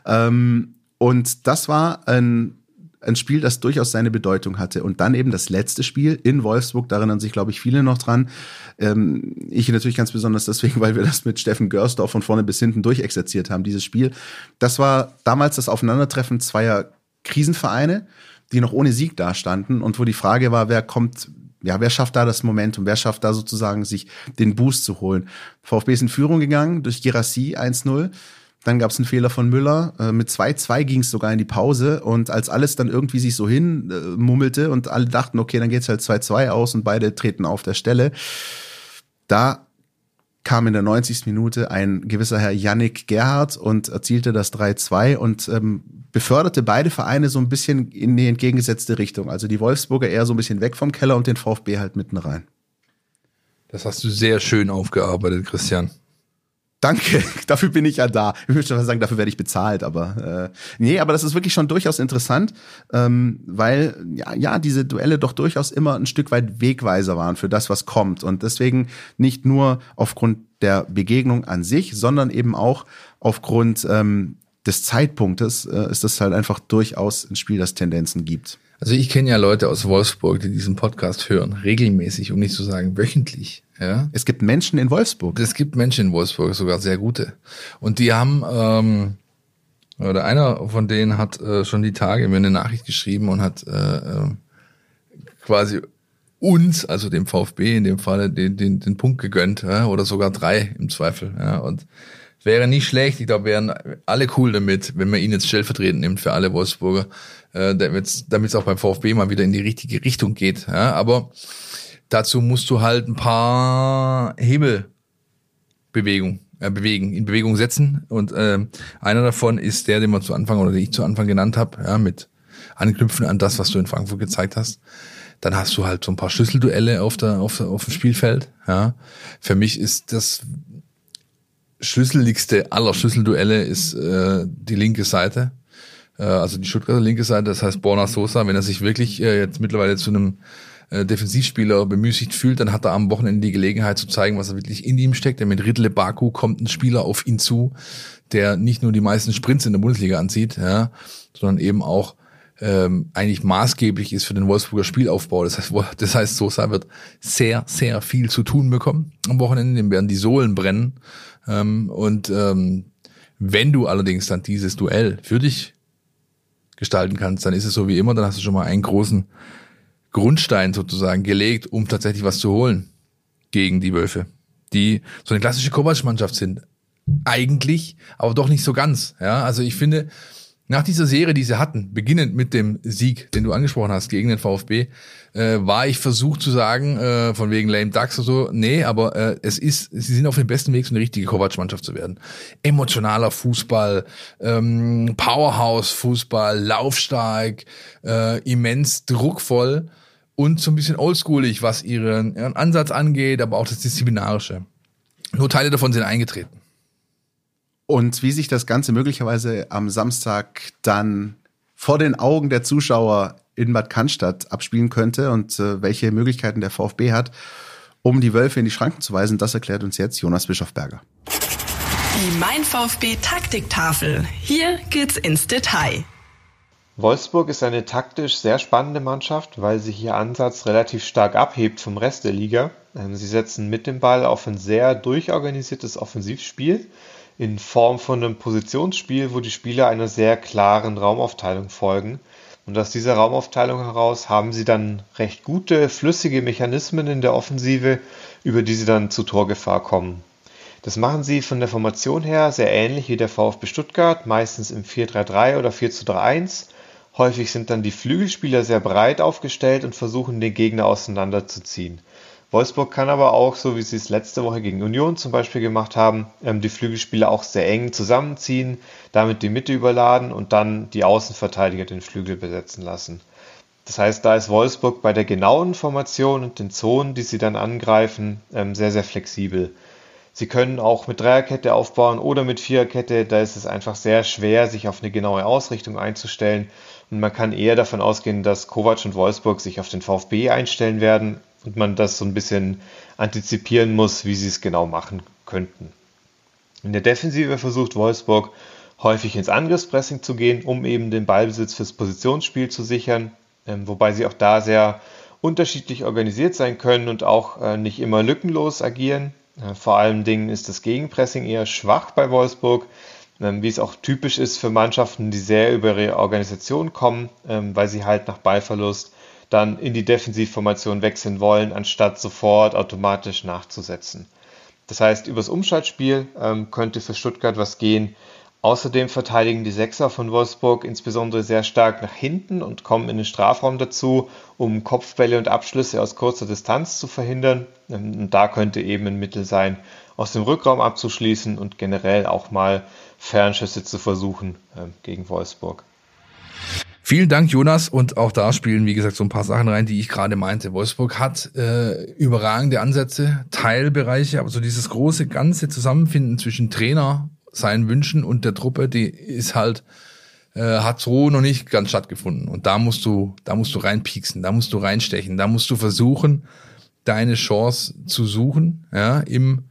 Ähm, und das war ein ein Spiel, das durchaus seine Bedeutung hatte. Und dann eben das letzte Spiel in Wolfsburg, da erinnern sich, glaube ich, viele noch dran. Ähm, ich natürlich ganz besonders deswegen, *laughs* weil wir das mit Steffen Görsdorf von vorne bis hinten durchexerziert haben, dieses Spiel. Das war damals das Aufeinandertreffen zweier Krisenvereine, die noch ohne Sieg dastanden und wo die Frage war, wer kommt ja, wer schafft da das Momentum? Wer schafft da sozusagen sich den Boost zu holen? VfB ist in Führung gegangen durch Girassi 1-0. Dann gab es einen Fehler von Müller. Äh, mit 2-2 ging es sogar in die Pause. Und als alles dann irgendwie sich so hin äh, und alle dachten, okay, dann geht's halt 2-2 aus und beide treten auf der Stelle, da kam in der 90. Minute ein gewisser Herr Yannick Gerhardt und erzielte das 3-2 und ähm, beförderte beide Vereine so ein bisschen in die entgegengesetzte Richtung. Also die Wolfsburger eher so ein bisschen weg vom Keller und den VfB halt mitten rein. Das hast du sehr schön aufgearbeitet, Christian. Danke, *laughs* dafür bin ich ja da. Ich würde schon sagen, dafür werde ich bezahlt, aber äh, nee, aber das ist wirklich schon durchaus interessant, ähm, weil ja, ja diese Duelle doch durchaus immer ein Stück weit Wegweiser waren für das, was kommt und deswegen nicht nur aufgrund der Begegnung an sich, sondern eben auch aufgrund ähm, des Zeitpunktes äh, ist das halt einfach durchaus ein Spiel, das Tendenzen gibt. Also ich kenne ja Leute aus Wolfsburg, die diesen Podcast hören, regelmäßig, um nicht zu sagen wöchentlich. Ja. Es gibt Menschen in Wolfsburg. Es gibt Menschen in Wolfsburg, sogar sehr gute. Und die haben, ähm, oder einer von denen hat äh, schon die Tage mir eine Nachricht geschrieben und hat äh, äh, quasi uns, also dem VfB in dem Falle, den, den, den Punkt gegönnt, ja, oder sogar drei im Zweifel. Ja, und wäre nicht schlecht. Ich glaube, wären alle cool damit, wenn man ihn jetzt stellvertretend nimmt für alle Wolfsburger, äh, damit es auch beim VfB mal wieder in die richtige Richtung geht. Ja, aber dazu musst du halt ein paar Hebelbewegungen äh, bewegen, in Bewegung setzen. Und äh, einer davon ist der, den man zu Anfang oder den ich zu Anfang genannt habe, ja, mit Anknüpfen an das, was du in Frankfurt gezeigt hast. Dann hast du halt so ein paar Schlüsselduelle auf, der, auf, auf dem Spielfeld. Ja. Für mich ist das schlüsseligste aller Schlüsselduelle ist äh, die linke Seite. Äh, also die Stuttgarter linke Seite, das heißt Borna Sosa, wenn er sich wirklich äh, jetzt mittlerweile zu einem äh, Defensivspieler bemüßigt fühlt, dann hat er am Wochenende die Gelegenheit zu zeigen, was er wirklich in ihm steckt. Denn mit Riddle Baku kommt ein Spieler auf ihn zu, der nicht nur die meisten Sprints in der Bundesliga anzieht, ja, sondern eben auch ähm, eigentlich maßgeblich ist für den Wolfsburger Spielaufbau. Das heißt, das heißt, Sosa wird sehr, sehr viel zu tun bekommen am Wochenende. Dem werden die Sohlen brennen. Ähm, und ähm, wenn du allerdings dann dieses Duell für dich gestalten kannst, dann ist es so wie immer, dann hast du schon mal einen großen Grundstein sozusagen gelegt, um tatsächlich was zu holen gegen die Wölfe, die so eine klassische Kovac-Mannschaft sind. Eigentlich, aber doch nicht so ganz. Ja, also ich finde, nach dieser Serie, die sie hatten, beginnend mit dem Sieg, den du angesprochen hast gegen den VfB, äh, war ich versucht zu sagen, äh, von wegen Lame Ducks oder so, nee, aber äh, es ist, sie sind auf dem besten Weg, so eine richtige Kovac-Mannschaft zu werden. Emotionaler Fußball, ähm, Powerhouse-Fußball, laufstark, äh, immens druckvoll und so ein bisschen oldschoolig, was ihren, ihren Ansatz angeht, aber auch das Disziplinarische. Nur Teile davon sind eingetreten. Und wie sich das Ganze möglicherweise am Samstag dann vor den Augen der Zuschauer in Bad Cannstatt abspielen könnte und äh, welche Möglichkeiten der VfB hat, um die Wölfe in die Schranken zu weisen, das erklärt uns jetzt Jonas Bischofberger. Die Mein VfB Taktiktafel. Hier geht's ins Detail. Wolfsburg ist eine taktisch sehr spannende Mannschaft, weil sich ihr Ansatz relativ stark abhebt vom Rest der Liga. Ähm, sie setzen mit dem Ball auf ein sehr durchorganisiertes Offensivspiel in Form von einem Positionsspiel, wo die Spieler einer sehr klaren Raumaufteilung folgen. Und aus dieser Raumaufteilung heraus haben sie dann recht gute, flüssige Mechanismen in der Offensive, über die sie dann zu Torgefahr kommen. Das machen sie von der Formation her sehr ähnlich wie der VfB Stuttgart, meistens im 4-3-3 oder 4-3-1. Häufig sind dann die Flügelspieler sehr breit aufgestellt und versuchen den Gegner auseinanderzuziehen. Wolfsburg kann aber auch, so wie sie es letzte Woche gegen Union zum Beispiel gemacht haben, ähm, die Flügelspieler auch sehr eng zusammenziehen, damit die Mitte überladen und dann die Außenverteidiger den Flügel besetzen lassen. Das heißt, da ist Wolfsburg bei der genauen Formation und den Zonen, die sie dann angreifen, ähm, sehr, sehr flexibel. Sie können auch mit Dreierkette aufbauen oder mit Viererkette. Da ist es einfach sehr schwer, sich auf eine genaue Ausrichtung einzustellen. Und man kann eher davon ausgehen, dass Kovac und Wolfsburg sich auf den VfB einstellen werden und man das so ein bisschen antizipieren muss, wie sie es genau machen könnten. In der Defensive versucht Wolfsburg häufig ins Angriffspressing zu gehen, um eben den Ballbesitz fürs Positionsspiel zu sichern, ähm, wobei sie auch da sehr unterschiedlich organisiert sein können und auch äh, nicht immer lückenlos agieren. Äh, vor allen Dingen ist das Gegenpressing eher schwach bei Wolfsburg, ähm, wie es auch typisch ist für Mannschaften, die sehr über ihre Organisation kommen, ähm, weil sie halt nach Ballverlust dann in die Defensivformation wechseln wollen, anstatt sofort automatisch nachzusetzen. Das heißt, übers Umschaltspiel ähm, könnte für Stuttgart was gehen. Außerdem verteidigen die Sechser von Wolfsburg insbesondere sehr stark nach hinten und kommen in den Strafraum dazu, um Kopfbälle und Abschlüsse aus kurzer Distanz zu verhindern. Ähm, und da könnte eben ein Mittel sein, aus dem Rückraum abzuschließen und generell auch mal Fernschüsse zu versuchen äh, gegen Wolfsburg. Vielen Dank, Jonas. Und auch da spielen, wie gesagt, so ein paar Sachen rein, die ich gerade meinte. Wolfsburg hat äh, überragende Ansätze, Teilbereiche, aber so dieses große ganze Zusammenfinden zwischen Trainer, seinen Wünschen und der Truppe, die ist halt äh, hat so noch nicht ganz stattgefunden. Und da musst du, da musst du reinpieksen, da musst du reinstechen, da musst du versuchen, deine Chance zu suchen, ja, im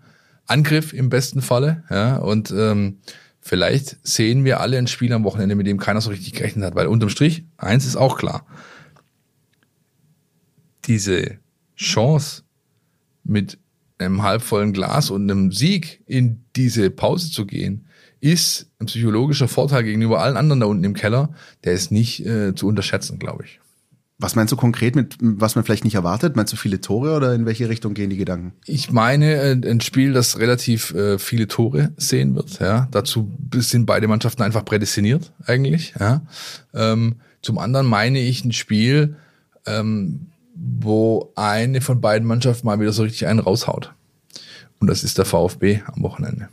Angriff im besten Falle, ja, und ähm, vielleicht sehen wir alle ein Spiel am Wochenende, mit dem keiner so richtig gerechnet hat, weil unterm Strich, eins ist auch klar, diese Chance mit einem halbvollen Glas und einem Sieg in diese Pause zu gehen, ist ein psychologischer Vorteil gegenüber allen anderen da unten im Keller, der ist nicht äh, zu unterschätzen, glaube ich. Was meinst du konkret mit, was man vielleicht nicht erwartet? Meinst du viele Tore oder in welche Richtung gehen die Gedanken? Ich meine äh, ein Spiel, das relativ äh, viele Tore sehen wird. Ja, dazu sind beide Mannschaften einfach prädestiniert eigentlich. Ja, ähm, zum anderen meine ich ein Spiel, ähm, wo eine von beiden Mannschaften mal wieder so richtig einen raushaut. Und das ist der VfB am Wochenende.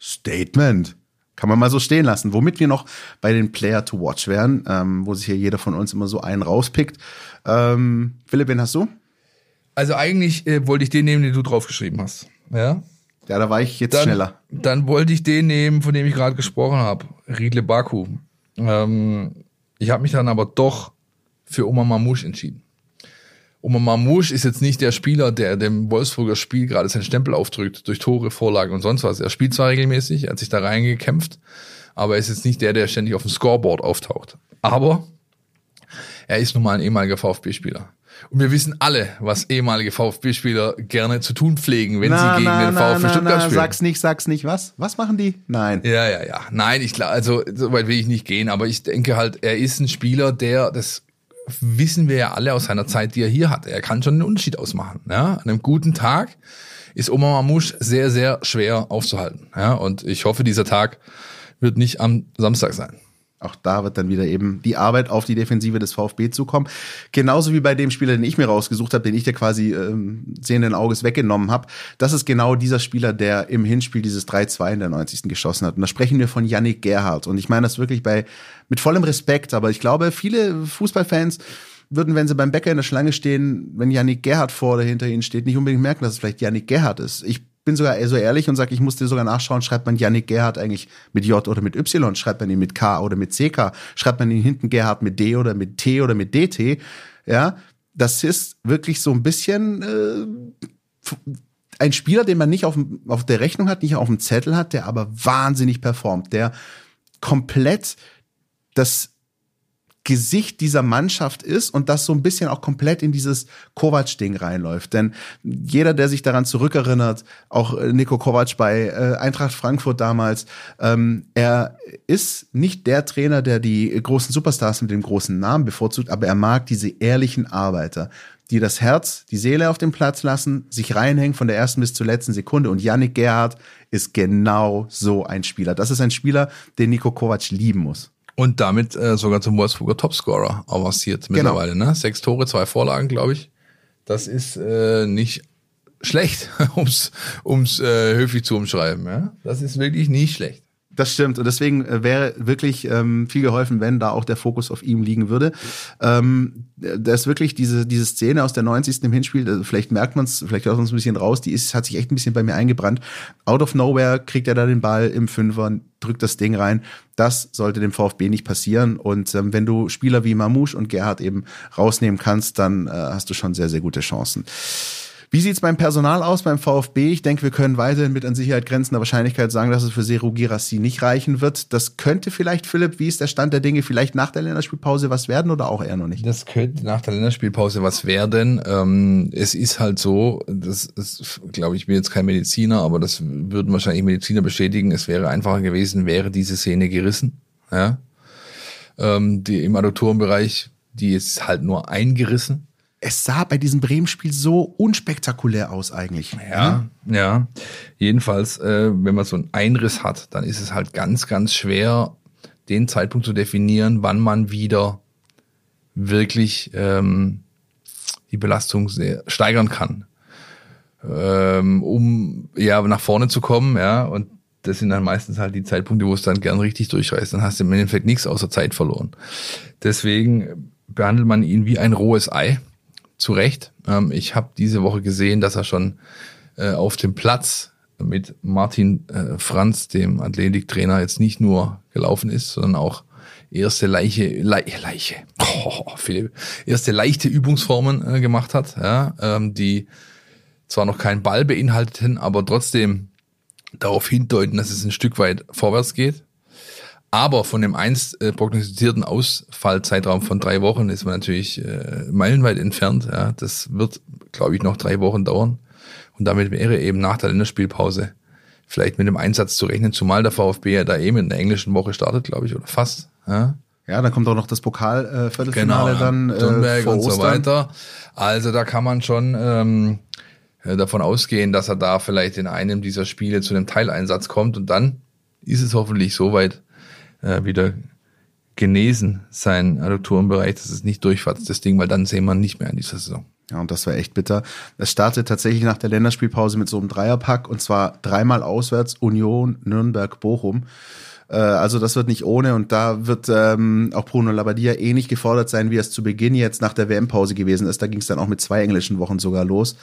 Statement. Kann man mal so stehen lassen. Womit wir noch bei den Player to Watch wären, ähm, wo sich hier jeder von uns immer so einen rauspickt. Ähm, Philipp, wen hast du? Also eigentlich äh, wollte ich den nehmen, den du draufgeschrieben hast. Ja. Ja, da war ich jetzt Dann, schneller. dann wollte ich den nehmen, von dem ich gerade gesprochen habe. Riedle Baku. Ähm, ich habe mich dann aber doch für Oma Mamouche entschieden. Oma Mamouche ist jetzt nicht der Spieler, der dem Wolfsburger Spiel gerade seinen Stempel aufdrückt, durch Tore, Vorlagen und sonst was. Er spielt zwar regelmäßig, er hat sich da reingekämpft, aber er ist jetzt nicht der, der ständig auf dem Scoreboard auftaucht. Aber er ist nun mal ein ehemaliger VfB-Spieler. Und wir wissen alle, was ehemalige VfB-Spieler gerne zu tun pflegen, wenn Na, sie gegen na, den VfB na, Stuttgart na, spielen. Sag's nicht, sag's nicht. Was? Was machen die? Nein. Ja, ja, ja. Nein, ich glaube, also so weit will ich nicht gehen, aber ich denke halt, er ist ein Spieler, der das wissen wir ja alle aus seiner Zeit, die er hier hat. Er kann schon einen Unterschied ausmachen. Ja? An einem guten Tag ist Omar Mamouche sehr, sehr schwer aufzuhalten. Ja? Und ich hoffe, dieser Tag wird nicht am Samstag sein. Auch da wird dann wieder eben die Arbeit auf die Defensive des VfB zukommen. Genauso wie bei dem Spieler, den ich mir rausgesucht habe, den ich dir quasi ähm, sehenden Auges weggenommen habe. Das ist genau dieser Spieler, der im Hinspiel dieses 3-2 in der 90. geschossen hat. Und da sprechen wir von Yannick Gerhardt. Und ich meine das wirklich bei mit vollem Respekt, aber ich glaube, viele Fußballfans würden, wenn sie beim Bäcker in der Schlange stehen, wenn Yannick Gerhardt vor oder hinter ihnen steht, nicht unbedingt merken, dass es vielleicht Yannick Gerhardt ist. Ich bin sogar so ehrlich und sage, ich musste sogar nachschauen, schreibt man Yannick Gerhardt eigentlich mit J oder mit Y, schreibt man ihn mit K oder mit CK, schreibt man ihn hinten Gerhardt mit D oder mit T oder mit DT, ja, das ist wirklich so ein bisschen äh, ein Spieler, den man nicht auf, auf der Rechnung hat, nicht auf dem Zettel hat, der aber wahnsinnig performt, der komplett das Gesicht dieser Mannschaft ist und das so ein bisschen auch komplett in dieses Kovac-Ding reinläuft. Denn jeder, der sich daran zurückerinnert, auch äh, Nico Kovac bei äh, Eintracht Frankfurt damals, ähm, er ist nicht der Trainer, der die großen Superstars mit dem großen Namen bevorzugt, aber er mag diese ehrlichen Arbeiter, die das Herz, die Seele auf den Platz lassen, sich reinhängen von der ersten bis zur letzten Sekunde. Und Yannick Gerhardt ist genau so ein Spieler. Das ist ein Spieler, den Nico Kovac lieben muss. Und damit äh, sogar zum Wolfsburger Topscorer avanciert mittlerweile. Ne? Sechs Tore, zwei Vorlagen, glaube ich. Das ist äh, nicht schlecht, *laughs* ums ums äh, höflich zu umschreiben. Ja? Das ist wirklich nicht schlecht. Das stimmt. Und deswegen äh, wäre wirklich ähm, viel geholfen, wenn da auch der Fokus auf ihm liegen würde. Ähm, da ist wirklich diese, diese Szene aus der 90. im Hinspiel, also vielleicht merkt man es, vielleicht hört man es ein bisschen raus, die ist, hat sich echt ein bisschen bei mir eingebrannt. Out of nowhere kriegt er da den Ball im Fünfer, drückt das Ding rein. Das sollte dem VfB nicht passieren. Und ähm, wenn du Spieler wie Mamouche und Gerhard eben rausnehmen kannst, dann äh, hast du schon sehr, sehr gute Chancen. Wie sieht's beim Personal aus beim VfB? Ich denke, wir können weiterhin mit an Sicherheit grenzender Wahrscheinlichkeit sagen, dass es für Seru Girassi nicht reichen wird. Das könnte vielleicht, Philipp, wie ist der Stand der Dinge, vielleicht nach der Länderspielpause was werden oder auch eher noch nicht? Das könnte nach der Länderspielpause was werden. Ähm, es ist halt so, das ist, glaube ich, bin jetzt kein Mediziner, aber das würden wahrscheinlich Mediziner bestätigen. Es wäre einfacher gewesen, wäre diese Szene gerissen. Ja? Ähm, die im Adduktorenbereich die ist halt nur eingerissen. Es sah bei diesem Bremen-Spiel so unspektakulär aus eigentlich. Ja, ja. Jedenfalls, äh, wenn man so einen Einriss hat, dann ist es halt ganz, ganz schwer, den Zeitpunkt zu definieren, wann man wieder wirklich ähm, die Belastung sehr steigern kann, ähm, um ja nach vorne zu kommen, ja. Und das sind dann meistens halt die Zeitpunkte, wo es dann gern richtig durchreißt. Dann hast du im Endeffekt nichts außer Zeit verloren. Deswegen behandelt man ihn wie ein rohes Ei zu Recht. Ähm, ich habe diese Woche gesehen, dass er schon äh, auf dem Platz mit Martin äh, Franz, dem Athletiktrainer, jetzt nicht nur gelaufen ist, sondern auch erste Leiche, Le Leiche, *laughs* oh, Philipp, erste leichte Übungsformen äh, gemacht hat, ja, ähm, die zwar noch keinen Ball beinhalteten, aber trotzdem darauf hindeuten, dass es ein Stück weit vorwärts geht. Aber von dem einst äh, prognostizierten Ausfallzeitraum von drei Wochen ist man natürlich äh, meilenweit entfernt. Ja. Das wird, glaube ich, noch drei Wochen dauern. Und damit wäre eben nach der Länderspielpause vielleicht mit dem Einsatz zu rechnen, zumal der VfB ja da eben in der englischen Woche startet, glaube ich, oder fast. Ja. Ja, dann kommt auch noch das Pokal-Viertelfinale genau, dann äh, vor und Ostern. so weiter. Also da kann man schon ähm, äh, davon ausgehen, dass er da vielleicht in einem dieser Spiele zu einem Teileinsatz kommt und dann ist es hoffentlich soweit, äh, wieder genesen, sein Adduktorenbereich, dass es nicht durchfasst, das Ding, weil dann sehen wir nicht mehr in dieser Saison. Ja, und das war echt bitter. Es startet tatsächlich nach der Länderspielpause mit so einem Dreierpack und zwar dreimal auswärts Union, Nürnberg, Bochum. Äh, also das wird nicht ohne und da wird ähm, auch Bruno Labbadia ähnlich gefordert sein, wie es zu Beginn jetzt nach der WM-Pause gewesen ist. Da ging es dann auch mit zwei englischen Wochen sogar los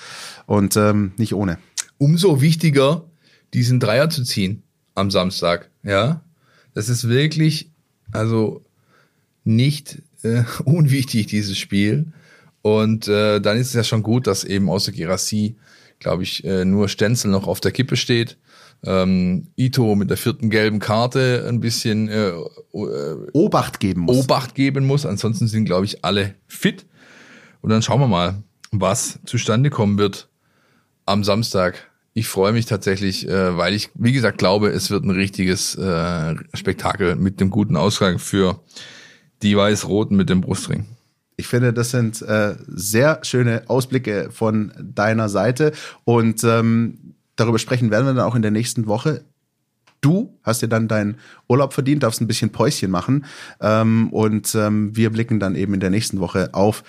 und ähm, nicht ohne. Umso wichtiger, diesen Dreier zu ziehen am Samstag, ja, das ist wirklich, also nicht äh, *laughs* unwichtig, dieses Spiel. Und äh, dann ist es ja schon gut, dass eben außer Gerassi, glaube ich, äh, nur Stenzel noch auf der Kippe steht. Ähm, Ito mit der vierten gelben Karte ein bisschen äh, äh, Obacht geben muss. Obacht geben muss. Ansonsten sind, glaube ich, alle fit. Und dann schauen wir mal, was zustande kommen wird am Samstag ich freue mich tatsächlich, äh, weil ich, wie gesagt, glaube, es wird ein richtiges äh, Spektakel mit dem guten Ausgang für die Weiß-Roten mit dem Brustring. Ich finde, das sind äh, sehr schöne Ausblicke von deiner Seite und ähm, darüber sprechen werden wir dann auch in der nächsten Woche. Du hast dir dann deinen Urlaub verdient, darfst ein bisschen Päuschen machen ähm, und ähm, wir blicken dann eben in der nächsten Woche auf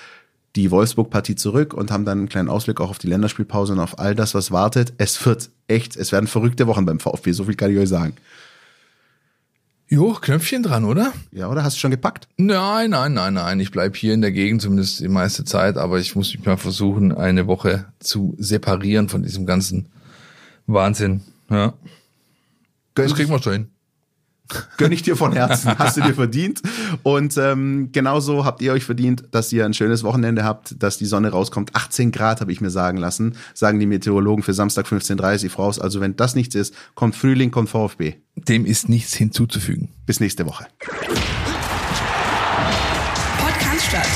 die Wolfsburg-Partie zurück und haben dann einen kleinen Ausblick auch auf die Länderspielpause und auf all das, was wartet. Es wird echt, es werden verrückte Wochen beim VfB, so viel kann ich euch sagen. Jo, Knöpfchen dran, oder? Ja, oder hast du schon gepackt? Nein, nein, nein, nein. Ich bleib hier in der Gegend zumindest die meiste Zeit, aber ich muss mich mal versuchen, eine Woche zu separieren von diesem ganzen Wahnsinn. Ja. Das kriegen wir schon hin. Gönn ich dir von Herzen, hast du dir verdient. Und ähm, genauso habt ihr euch verdient, dass ihr ein schönes Wochenende habt, dass die Sonne rauskommt. 18 Grad habe ich mir sagen lassen, sagen die Meteorologen für Samstag 15.30 voraus. Also wenn das nichts ist, kommt Frühling, kommt VfB. Dem ist nichts hinzuzufügen. Bis nächste Woche. Podcast statt.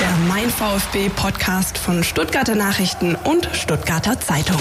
Der Mein VfB Podcast von Stuttgarter Nachrichten und Stuttgarter Zeitung.